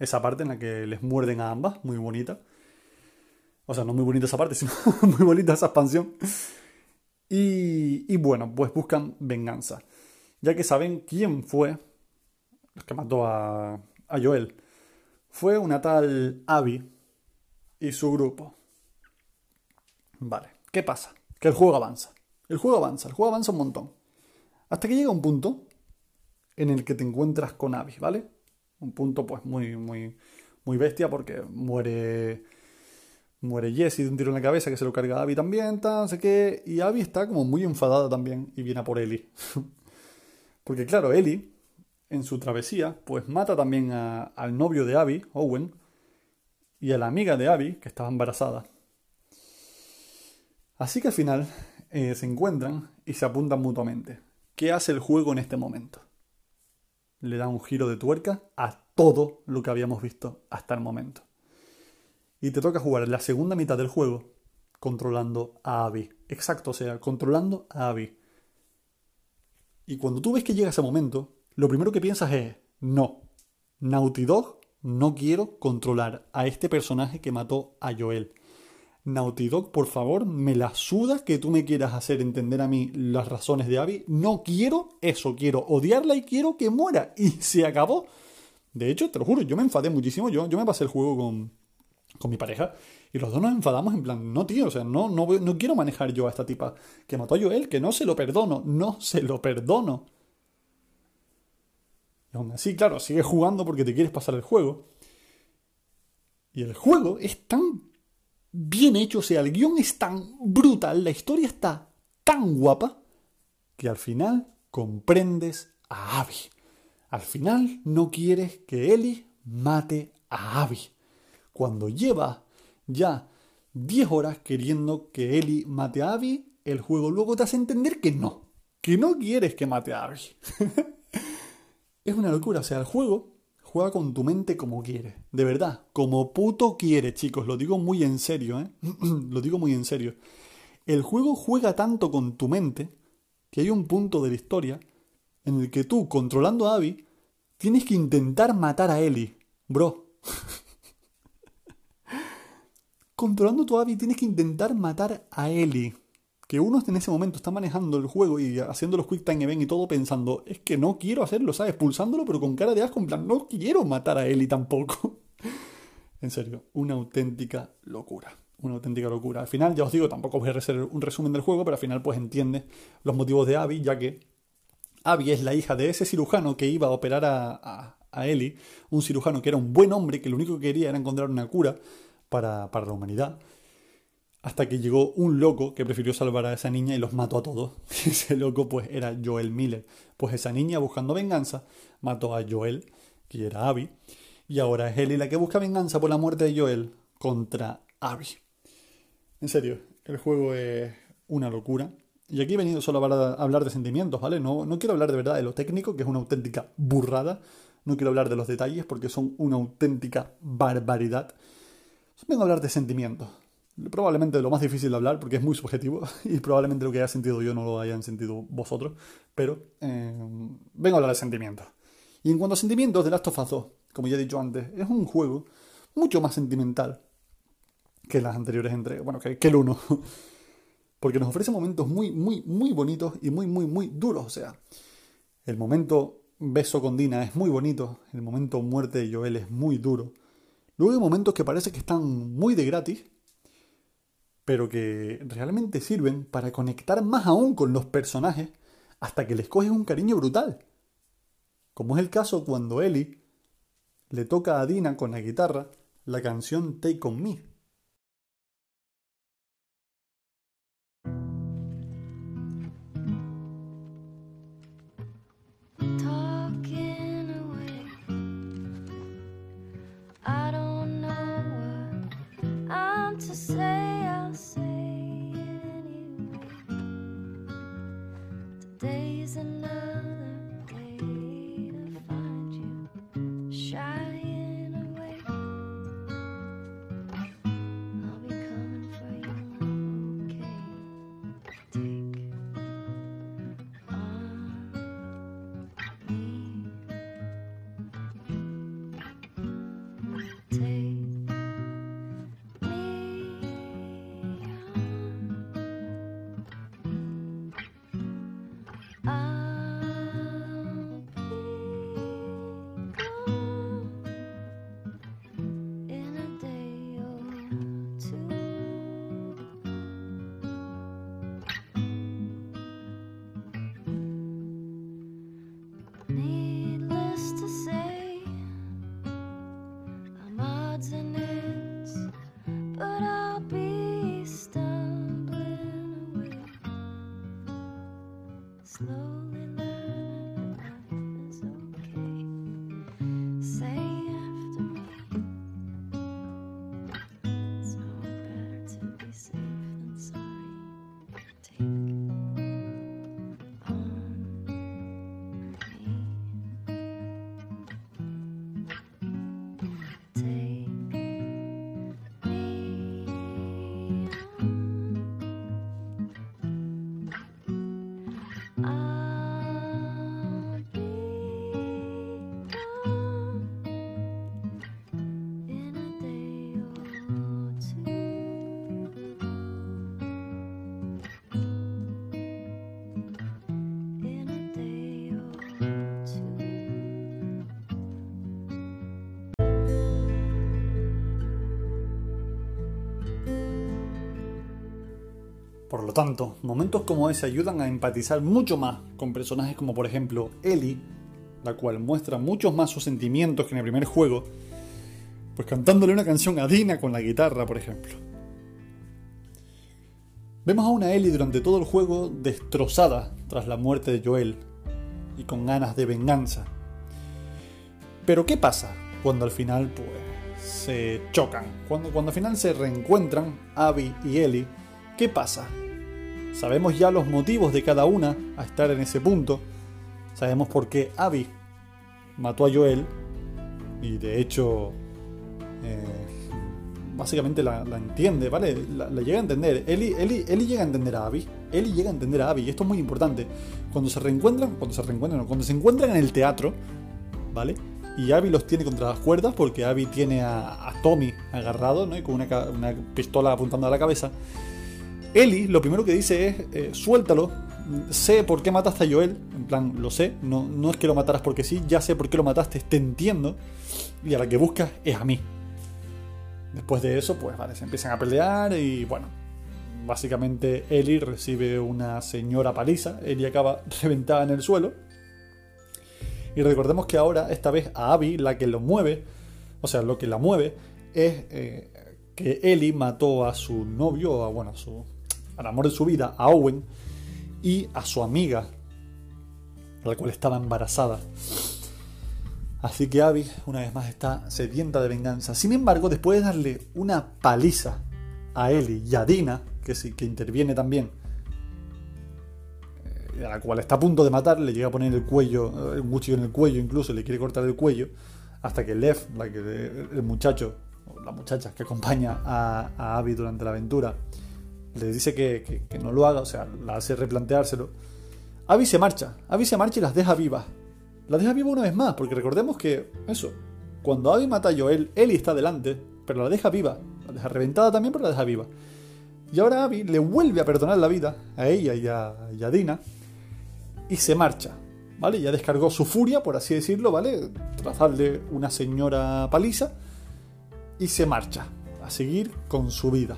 esa parte en la que les muerden a ambas, muy bonita. O sea, no muy bonita esa parte, sino muy bonita esa expansión. Y, y bueno, pues buscan venganza ya que saben quién fue el que mató a, a Joel. Fue una tal Abby y su grupo. Vale, ¿qué pasa? Que el juego avanza. El juego avanza, el juego avanza un montón. Hasta que llega un punto en el que te encuentras con Abby, ¿vale? Un punto pues muy, muy, muy bestia porque muere muere Jesse de un tiro en la cabeza que se lo carga a Abby también, tal, no sé qué. Y Abby está como muy enfadada también y viene a por Ellie. Porque claro, Ellie, en su travesía, pues mata también al novio de Abby, Owen, y a la amiga de Abby, que estaba embarazada. Así que al final eh, se encuentran y se apuntan mutuamente. ¿Qué hace el juego en este momento? Le da un giro de tuerca a todo lo que habíamos visto hasta el momento. Y te toca jugar la segunda mitad del juego controlando a Abby. Exacto, o sea, controlando a Abby. Y cuando tú ves que llega ese momento, lo primero que piensas es, no, Naughty Dog no quiero controlar a este personaje que mató a Joel. Naughty Dog, por favor, me la suda que tú me quieras hacer entender a mí las razones de Abby. No quiero eso, quiero odiarla y quiero que muera. Y se acabó. De hecho, te lo juro, yo me enfadé muchísimo. Yo, yo me pasé el juego con, con mi pareja y los dos nos enfadamos en plan, no tío, o sea, no, no, no quiero manejar yo a esta tipa que mató a Joel, que no se lo perdono, no se lo perdono. Y aún así, claro, sigues jugando porque te quieres pasar el juego. Y el juego es tan bien hecho, o sea, el guion es tan brutal, la historia está tan guapa, que al final comprendes a Abby. Al final no quieres que Ellie mate a Abby. Cuando lleva ya 10 horas queriendo que Ellie mate a Abby, el juego luego te hace entender que no, que no quieres que mate a Abby. es una locura, o sea, el juego juega con tu mente como quiere, de verdad, como puto quiere, chicos, lo digo muy en serio, ¿eh? lo digo muy en serio. El juego juega tanto con tu mente que hay un punto de la historia en el que tú, controlando a Abby, tienes que intentar matar a Ellie. Bro. controlando tu Abby tienes que intentar matar a Ellie. Que uno en ese momento está manejando el juego y haciendo los quick time event y todo pensando, es que no quiero hacerlo, ¿sabes? Pulsándolo, pero con cara de asco, en plan, no quiero matar a Ellie tampoco. en serio, una auténtica locura. Una auténtica locura. Al final, ya os digo, tampoco voy a hacer un resumen del juego, pero al final, pues entiende los motivos de Abby, ya que Abby es la hija de ese cirujano que iba a operar a, a, a Ellie, un cirujano que era un buen hombre, que lo único que quería era encontrar una cura para, para la humanidad. Hasta que llegó un loco que prefirió salvar a esa niña y los mató a todos. Ese loco pues era Joel Miller. Pues esa niña buscando venganza mató a Joel, que era Abby. Y ahora es Ellie la que busca venganza por la muerte de Joel contra Abby. En serio, el juego es una locura. Y aquí he venido solo a hablar de sentimientos, ¿vale? No, no quiero hablar de verdad de lo técnico, que es una auténtica burrada. No quiero hablar de los detalles porque son una auténtica barbaridad. Vengo a hablar de sentimientos. Probablemente lo más difícil de hablar porque es muy subjetivo y probablemente lo que haya sentido yo no lo hayan sentido vosotros. Pero eh, vengo a hablar de sentimientos. Y en cuanto a sentimientos, The Last of Us 2, como ya he dicho antes, es un juego mucho más sentimental que las anteriores entregas. Bueno, que, el 1. Porque nos ofrece momentos muy, muy, muy bonitos y muy, muy, muy duros. O sea, el momento beso con Dina es muy bonito. El momento muerte de Joel es muy duro. Luego hay momentos que parece que están muy de gratis, pero que realmente sirven para conectar más aún con los personajes hasta que les coges un cariño brutal. Como es el caso cuando Ellie le toca a Dina con la guitarra la canción Take On Me. Por tanto, momentos como ese ayudan a empatizar mucho más con personajes como por ejemplo Ellie, la cual muestra muchos más sus sentimientos que en el primer juego, pues cantándole una canción a Dina con la guitarra, por ejemplo. Vemos a una Ellie durante todo el juego destrozada tras la muerte de Joel y con ganas de venganza. Pero ¿qué pasa cuando al final pues se chocan? Cuando, cuando al final se reencuentran Abby y Ellie, ¿qué pasa? Sabemos ya los motivos de cada una a estar en ese punto. Sabemos por qué Abby mató a Joel y de hecho eh, básicamente la, entiende, ¿vale? La, llega a entender. Eli, llega a entender a Abby. Eli llega a entender a Abby. Y esto es muy importante. Cuando se reencuentran, cuando se reencuentran, cuando se encuentran en el teatro, ¿vale? Y Abby los tiene contra las cuerdas porque Abby tiene a, Tommy agarrado, ¿no? Y con una, pistola apuntando a la cabeza. Eli lo primero que dice es, eh, suéltalo, sé por qué mataste a Joel, en plan, lo sé, no, no es que lo mataras porque sí, ya sé por qué lo mataste, te entiendo, y a la que buscas es a mí. Después de eso, pues vale, se empiezan a pelear y bueno, básicamente Ellie recibe una señora paliza, Ellie acaba reventada en el suelo. Y recordemos que ahora, esta vez a Abby, la que lo mueve, o sea, lo que la mueve, es eh, que Ellie mató a su novio, a, bueno, a su, al amor de su vida, a Owen, y a su amiga, la cual estaba embarazada. Así que Abby, una vez más, está sedienta de venganza. Sin embargo, después de darle una paliza a Ellie y a Dina, que sí, que interviene también, eh, a la cual está a punto de matar, le llega a poner el cuello, eh, un cuchillo en el cuello, incluso le quiere cortar el cuello, hasta que Lev, la que, el muchacho, o la muchacha que acompaña a, a Abby durante la aventura, le dice que, que, no lo haga, o sea, la hace replanteárselo. Abby se marcha, Abby se marcha y las deja vivas la deja viva una vez más, porque recordemos que, eso, cuando Abby mata a Joel, Ellie está delante, pero la deja viva. La deja reventada también, pero la deja viva. Y ahora Abby le vuelve a perdonar la vida a ella y a, Dina y se marcha. ¿Vale? Ya descargó su furia, por así decirlo, ¿vale? Tras una señora paliza y se marcha a seguir con su vida.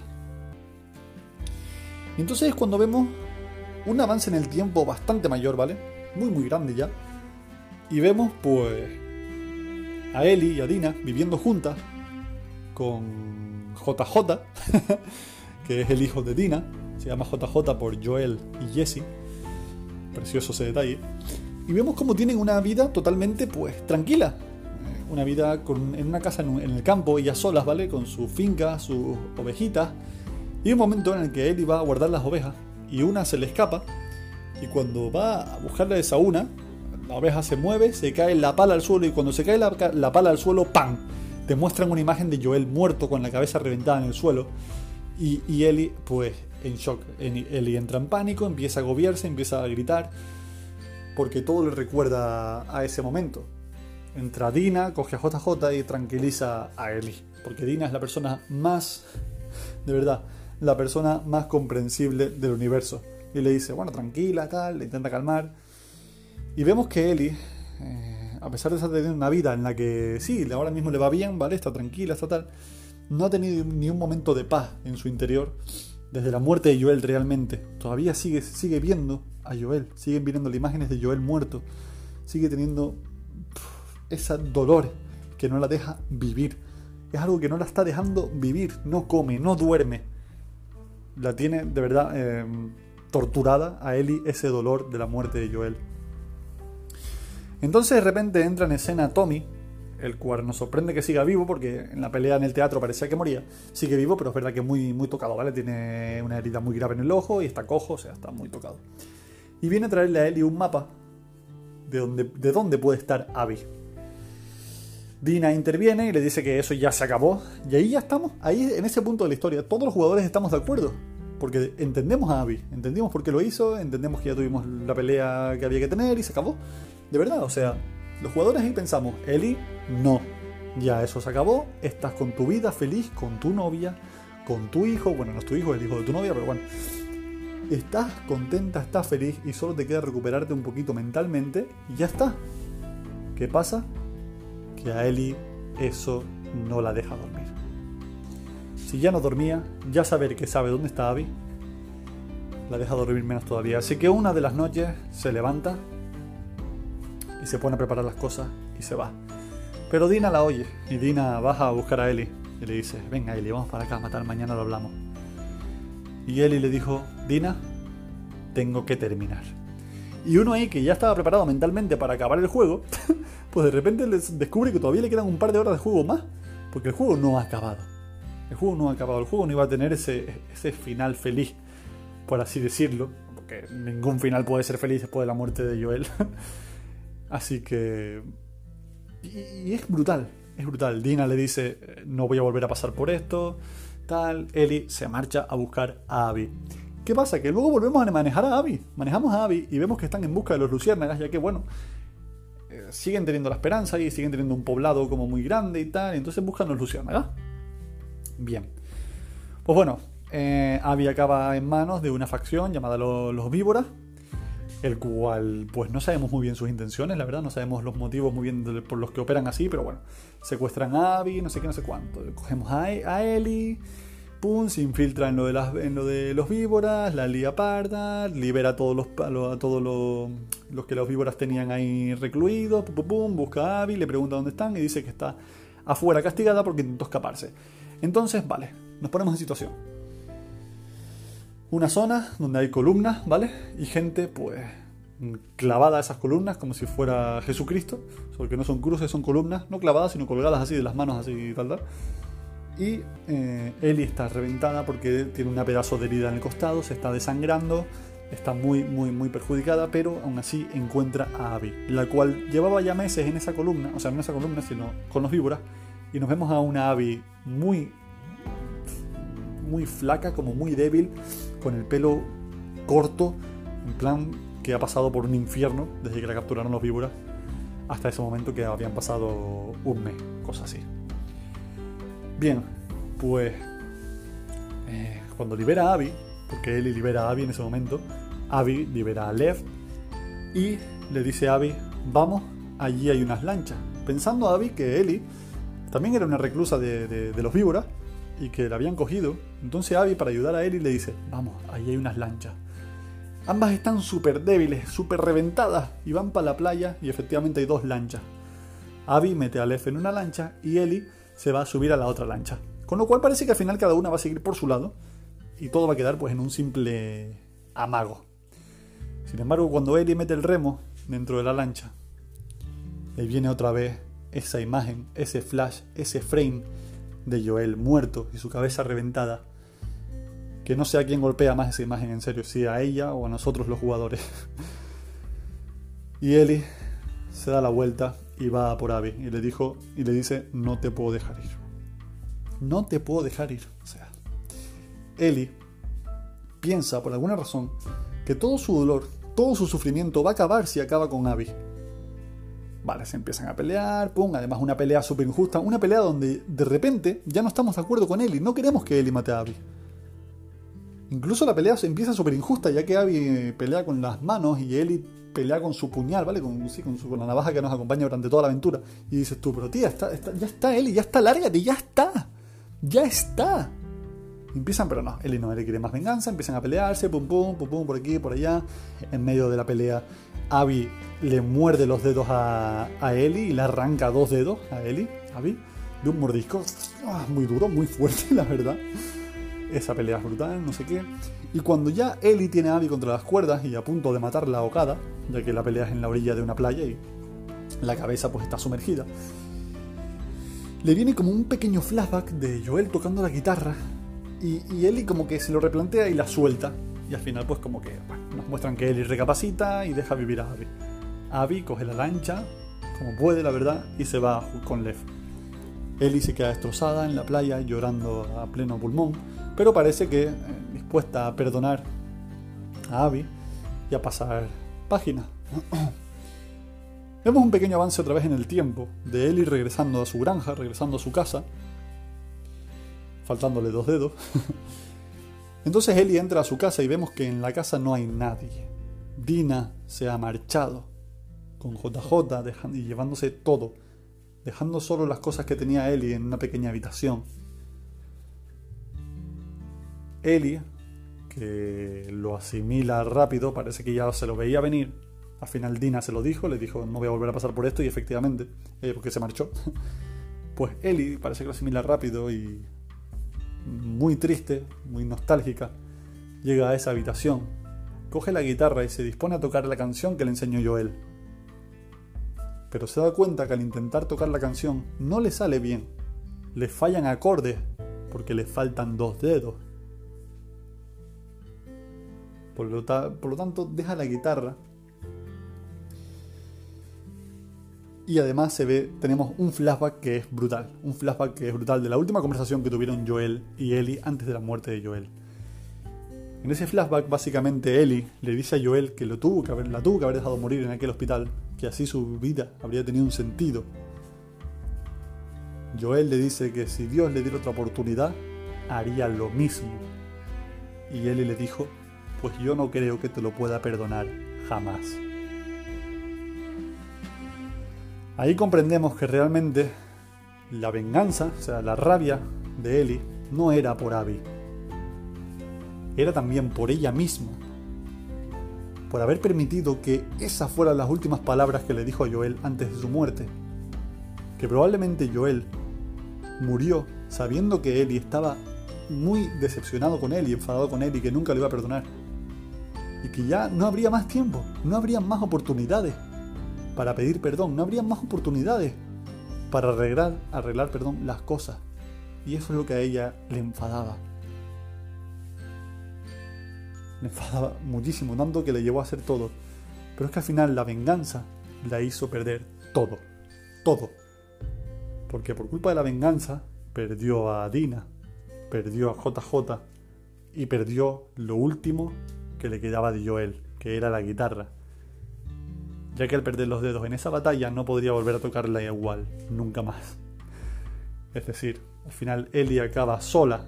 Y entonces es cuando vemos un avance en el tiempo bastante mayor, ¿vale? Muy, muy grande ya. Y vemos pues a Ellie y a Dina viviendo juntas con JJ, que es el hijo de Dina, se llama JJ por Joel y Jesse, precioso ese detalle, y vemos cómo tienen una vida totalmente pues tranquila, eh, una vida en una casa en, el campo, ellas solas, ¿vale? Con su finca, sus ovejitas, y un momento en el que Ellie va a guardar las ovejas y una se le escapa, y cuando va a buscarle esa una, la oveja se mueve, se cae la pala al suelo y cuando se cae la, pala al suelo, ¡pam! Te muestran una imagen de Joel muerto con la cabeza reventada en el suelo. Y, y Ellie, pues, en shock. Ellie entra en pánico, empieza a agobiarse, empieza a gritar. Porque todo le recuerda a ese momento. Entra Dina, coge a JJ y tranquiliza a Ellie. Porque Dina es la persona más, de verdad, la persona más comprensible del universo. Y le dice, bueno, tranquila, tal, le intenta calmar. Y vemos que Ellie, eh, a pesar de estar teniendo una vida en la que sí, ahora mismo le va bien, ¿vale? Está tranquila, está tal, no ha tenido ni un momento de paz en su interior desde la muerte de Joel realmente. Todavía sigue, sigue viendo a Joel, siguen viendo las imágenes de Joel muerto, sigue teniendo ese dolor que no la deja vivir. Es algo que no la está dejando vivir, no come, no duerme. La tiene de verdad eh, torturada a Ellie ese dolor de la muerte de Joel. Entonces de repente entra en escena Tommy, el cual nos sorprende que siga vivo, porque en la pelea en el teatro parecía que moría. Sigue vivo, pero es verdad que muy, muy tocado, ¿vale? Tiene una herida muy grave en el ojo y está cojo, o sea, está muy tocado. Y viene a traerle a Ellie un mapa de dónde, de dónde puede estar Abby. Dina interviene y le dice que eso ya se acabó. Y ahí ya estamos, ahí en ese punto de la historia, todos los jugadores estamos de acuerdo. Porque entendemos a Abby, entendimos por qué lo hizo, entendemos que ya tuvimos la pelea que había que tener y se acabó. De verdad, o sea, los jugadores ahí pensamos, Eli, no. Ya eso se acabó, estás con tu vida feliz, con tu novia, con tu hijo, bueno, no es tu hijo, es el hijo de tu novia, pero bueno. Estás contenta, estás feliz y solo te queda recuperarte un poquito mentalmente y ya está. ¿Qué pasa? Que a Eli eso no la deja dormir. Si ya no dormía, ya saber que sabe dónde está Abby, la deja dormir menos todavía. Así que una de las noches se levanta y se pone a preparar las cosas y se va. Pero Dina la oye y Dina baja a buscar a Eli y le dice, venga Eli, vamos para acá a matar, mañana lo hablamos. Y Eli le dijo, Dina, tengo que terminar. Y uno ahí que ya estaba preparado mentalmente para acabar el juego, pues de repente les descubre que todavía le quedan un par de horas de juego más, porque el juego no ha acabado. El juego no ha acabado, el juego no iba a tener ese, ese final feliz, por así decirlo, porque ningún final puede ser feliz después de la muerte de Joel. así que... Y, y es brutal, es brutal. Dina le dice, no voy a volver a pasar por esto, tal. Eli se marcha a buscar a Abby. ¿Qué pasa? Que luego volvemos a manejar a Abby. Manejamos a Abby y vemos que están en busca de los luciérnagas, ya que, bueno, eh, siguen teniendo la esperanza y siguen teniendo un poblado como muy grande y tal. Entonces buscan los luciérnagas. Bien. Pues bueno, eh, Abby acaba en manos de una facción llamada los, Víboras, el cual, pues no sabemos muy bien sus intenciones, la verdad, no sabemos los motivos muy bien por los que operan así, pero bueno, secuestran a Abby, no sé qué, no sé cuánto. Cogemos a, a Ellie, pum, se infiltra en lo de, las, de los víboras, la lía parda, libera a todos los, a todos los, que los víboras tenían ahí recluidos, pum, pum, pum, busca a Abby, le pregunta dónde están y dice que está afuera castigada porque intentó escaparse. Entonces, vale, nos ponemos en situación. Una zona donde hay columnas, ¿vale? Y gente, pues, clavada a esas columnas como si fuera Jesucristo, porque no son cruces, son columnas, no clavadas, sino colgadas así de las manos, así tal, tal. Y eh, Ellie está reventada porque tiene una pedazo de herida en el costado, se está desangrando, está muy, muy, muy perjudicada, pero aún así encuentra a Abby, la cual llevaba ya meses en esa columna, o sea, no en esa columna, sino con los víboras, y nos vemos a una Abby muy, muy flaca, como muy débil, con el pelo corto, en plan que ha pasado por un infierno desde que la capturaron los víboras hasta ese momento que habían pasado un mes, cosa así. Bien, pues eh, cuando libera a Abby, porque Ellie libera a Abby en ese momento, Abby libera a Lev y le dice a Abby, vamos, allí hay unas lanchas. Pensando a Abby que Ellie también era una reclusa de, de- de los víboras y que la habían cogido. Entonces Abby, para ayudar a Ellie, le dice, vamos, allí hay unas lanchas. Ambas están súper débiles, súper reventadas y van para la playa y efectivamente hay dos lanchas. Abby mete a Lev en una lancha y Ellie se va a subir a la otra lancha. Con lo cual parece que al final cada una va a seguir por su lado y todo va a quedar pues en un simple amago. Sin embargo, cuando Ellie mete el remo dentro de la lancha, le viene otra vez esa imagen, ese flash, ese frame de Joel muerto y su cabeza reventada. Que no sé a quién golpea más esa imagen en serio, si a ella o a nosotros los jugadores. y Ellie se da la vuelta y va por Abby y le dijo y le dice no te puedo dejar ir. No te puedo dejar ir. O sea, Ellie piensa por alguna razón que todo su dolor, todo su sufrimiento va a acabar si acaba con Abby. Vale, se empiezan a pelear, pum, además una pelea súper injusta, una pelea donde de repente ya no estamos de acuerdo con Ellie, no queremos que Ellie mate a Abby. Incluso la pelea se empieza súper injusta, ya que Abby eh, pelea con las manos y Ellie pelea con su puñal, ¿vale? Con, con, su- la navaja que nos acompaña durante toda la aventura. Y dices tú, pero tía, ya está Ellie, ya está, lárgate, ya está. Ya está. Empiezan, pero no, Ellie no, Ellie quiere más venganza, empiezan a pelearse, pum pum, pum pum, por aquí, por allá. En medio de la pelea, Abby le muerde los dedos a, a Ellie y le arranca dos dedos a Ellie, Abby, de un mordisco ah, muy duro, muy fuerte, la verdad. Esa pelea es brutal, no sé qué. Y cuando ya Ellie tiene a Abby contra las cuerdas y a punto de matarla ahogada, ya que la pelea es en la orilla de una playa y la cabeza pues está sumergida, le viene como un pequeño flashback de Joel tocando la guitarra y, y Ellie como que se lo replantea y la suelta. Y al final pues como que nos muestran que Ellie recapacita y deja vivir a Abby. Abby coge la lancha, como puede la verdad, y se va con Lev. Ellie se queda destrozada en la playa llorando a pleno pulmón, pero parece que eh, dispuesta a perdonar a Abby y a pasar página. Vemos un pequeño avance otra vez en el tiempo de Ellie regresando a su granja, regresando a su casa, faltándole dos dedos. Entonces Ellie entra a su casa y vemos que en la casa no hay nadie. Dina se ha marchado con JJ dejando, y llevándose todo, dejando solo las cosas que tenía Ellie en una pequeña habitación. Ellie, que lo asimila rápido, parece que ya se lo veía venir. Al final Dina se lo dijo, le dijo no voy a volver a pasar por esto y efectivamente, eh, porque se marchó. Pues Ellie parece que lo asimila rápido y muy triste, muy nostálgica, llega a esa habitación, coge la guitarra y se dispone a tocar la canción que le enseñó Joel. Pero se da cuenta que al intentar tocar la canción no le sale bien, le fallan acordes porque le faltan dos dedos. Por lo, tanto, deja la guitarra Y además se ve, tenemos un flashback que es brutal. Un flashback que es brutal de la última conversación que tuvieron Joel y Ellie antes de la muerte de Joel. En ese flashback, básicamente, Ellie le dice a Joel que lo tuvo que haber, la tuvo que haber dejado morir en aquel hospital, que así su vida habría tenido un sentido. Joel le dice que si Dios le diera otra oportunidad, haría lo mismo. Y Ellie le dijo, pues yo no creo que te lo pueda perdonar jamás. Ahí comprendemos que realmente la venganza, o sea, la rabia de Ellie, no era por Abby. Era también por ella misma. Por haber permitido que esas fueran las últimas palabras que le dijo a Joel antes de su muerte. Que probablemente Joel murió sabiendo que Ellie estaba muy decepcionado con él y enfadado con él y que nunca le iba a perdonar. Y que ya no habría más tiempo, no habría más oportunidades para pedir perdón, no habría más oportunidades para arreglar, arreglar perdón, las cosas. Y eso es lo que a ella le enfadaba. Le enfadaba muchísimo, tanto que le llevó a hacer todo. Pero es que al final la venganza la hizo perder todo. Todo. Porque por culpa de la venganza perdió a Dina, perdió a JJ y perdió lo último que le quedaba de Joel, que era la guitarra ya que al perder los dedos en esa batalla no podría volver a tocarla igual, nunca más. Es decir, al final Ellie acaba sola,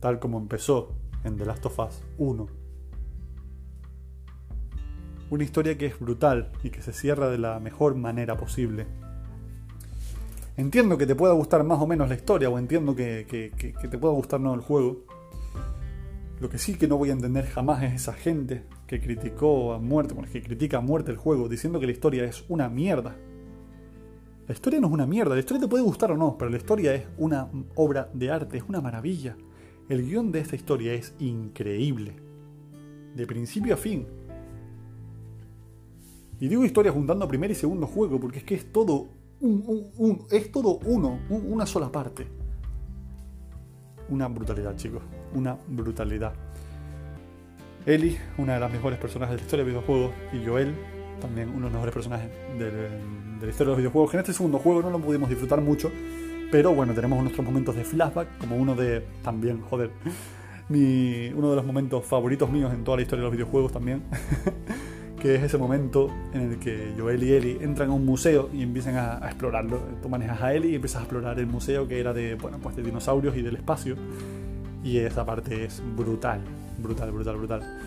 tal como empezó en The Last of Us 1. Una historia que es brutal y que se cierra de la mejor manera posible. Entiendo que te pueda gustar más o menos la historia, o entiendo que, te pueda gustar no el juego. Lo que sí que no voy a entender jamás es esa gente que criticó a muerte, bueno, que critica a muerte el juego, diciendo que la historia es una mierda. La historia no es una mierda, la historia te puede gustar o no, pero la historia es una obra de arte, es una maravilla. El guion de esta historia es increíble. De principio a fin. Y digo historia juntando primer y segundo juego, porque es que es todo un, es todo uno, una sola parte. Una brutalidad, chicos. Una brutalidad. Ellie, una de las mejores personajes de la historia de videojuegos, y Joel, también uno de los mejores personajes de, la historia de los videojuegos, que en este segundo juego no lo pudimos disfrutar mucho, pero bueno, tenemos nuestros momentos de flashback, como uno de, también, joder, mi, uno de los momentos favoritos míos en toda la historia de los videojuegos también, que es ese momento en el que Joel y Ellie entran a un museo y empiezan a, explorarlo. Tú manejas a Ellie y empiezas a explorar el museo que era de, bueno, pues de dinosaurios y del espacio. Y esa parte es brutal, brutal, brutal, brutal.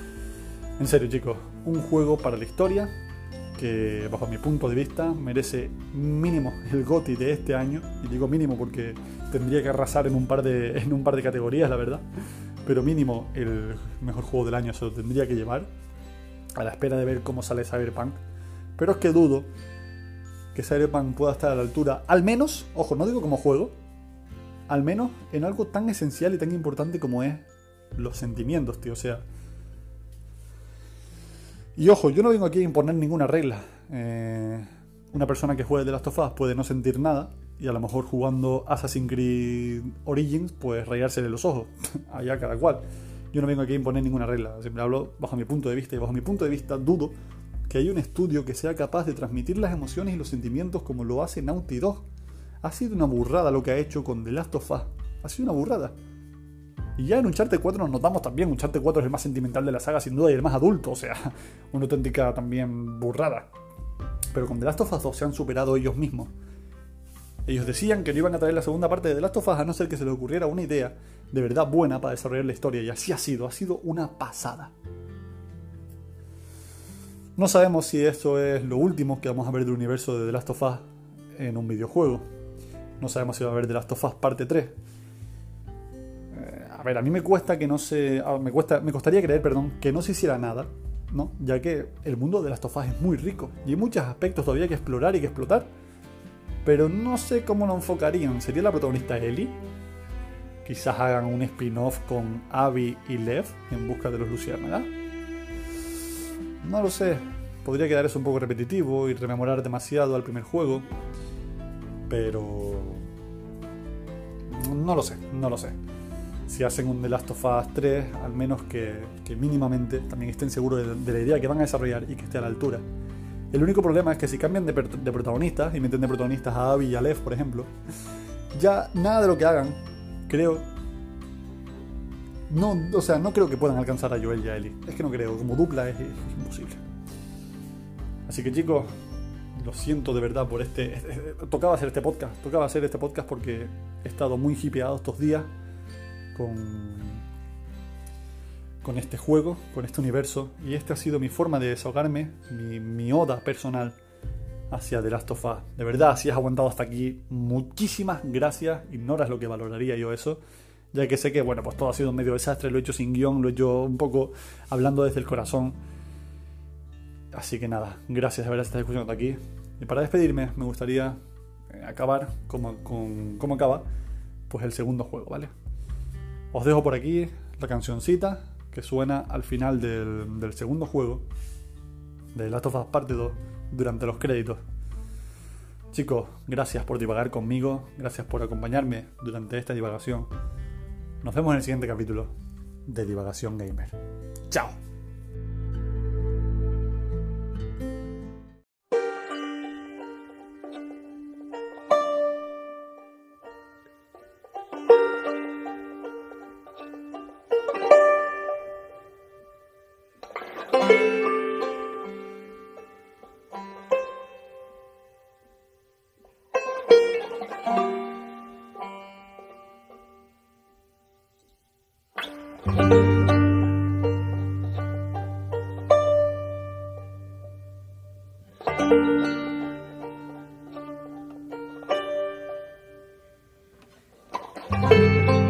En serio, chicos, un juego para la historia que, bajo mi punto de vista, merece mínimo el GOTI de este año. Y digo mínimo porque tendría que arrasar en un par de, en un par de categorías, la verdad. Pero mínimo el mejor juego del año se lo tendría que llevar. A la espera de ver cómo sale Cyberpunk. Pero es que dudo que Cyberpunk pueda estar a la altura, al menos, ojo, no digo como juego, al menos en algo tan esencial y tan importante como es los sentimientos, tío. O sea. Y ojo, yo no vengo aquí a imponer ninguna regla. Eh, una persona que juegue de Last of Us puede no sentir nada y a lo mejor jugando Assassin's Creed Origins, pues de los ojos. Allá cada cual. Yo no vengo aquí a imponer ninguna regla. Siempre hablo bajo mi punto de vista y bajo mi punto de vista dudo que haya un estudio que sea capaz de transmitir las emociones y los sentimientos como lo hace Naughty Dog. Ha sido una burrada lo que ha hecho con The Last of Us. Ha sido una burrada. Y ya en Uncharted 4 nos notamos también. Uncharted 4 es el más sentimental de la saga, sin duda, y el más adulto. O sea, una auténtica también burrada. Pero con The Last of Us 2 se han superado ellos mismos. Ellos decían que no iban a traer la segunda parte de The Last of Us a no ser que se les ocurriera una idea de verdad buena para desarrollar la historia. Y así ha sido. Ha sido una pasada. No sabemos si esto es lo último que vamos a ver del universo de The Last of Us en un videojuego. No sabemos si va a haber The Last of Us parte 3. Eh, a ver, a mí me cuesta que no se. ah, Me, cuesta, me costaría creer, perdón, que no se hiciera nada, ¿no? Ya que el mundo de las tofas es muy rico y hay muchos aspectos todavía que explorar y que explotar. Pero no sé cómo lo enfocarían. ¿Sería la protagonista Ellie? Quizás hagan un spin-off con Abby y Lev en busca de los Luciérnagas. No lo sé. Podría quedar eso un poco repetitivo y rememorar demasiado al primer juego. Pero. No lo sé, no lo sé. Si hacen un The Last of Us 3, al menos que, mínimamente también estén seguros de, la idea que van a desarrollar y que esté a la altura. El único problema es que si cambian de, protagonistas y meten de protagonistas a Abby y a Lev, por ejemplo, ya nada de lo que hagan, creo. No, o sea, no creo que puedan alcanzar a Joel y a Ellie. Es que no creo, como dupla es imposible. Así que chicos, lo siento de verdad por este. es- es- Tocaba hacer este podcast. Tocaba hacer este podcast porque he estado muy hipeado estos días con. con este juego, con este universo. Y esta ha sido mi forma de desahogarme, mi, mi oda personal hacia The Last of Us. De verdad, si has aguantado hasta aquí, muchísimas gracias. Ignoras lo que valoraría yo eso. Ya que sé que, bueno, pues todo ha sido un medio desastre, lo he hecho sin guion, lo he hecho un poco hablando desde el corazón. Así que nada, gracias de verdad si estás escuchando aquí. Y para despedirme, me gustaría eh, acabar como, con, como acaba, pues el segundo juego, ¿vale? Os dejo por aquí la cancioncita que suena al final del, del segundo juego, de Last of Us Parte 2, durante los créditos. Chicos, gracias por divagar conmigo, gracias por acompañarme durante esta divagación. Nos vemos en el siguiente capítulo de Divagación Gamer. ¡Chao! Música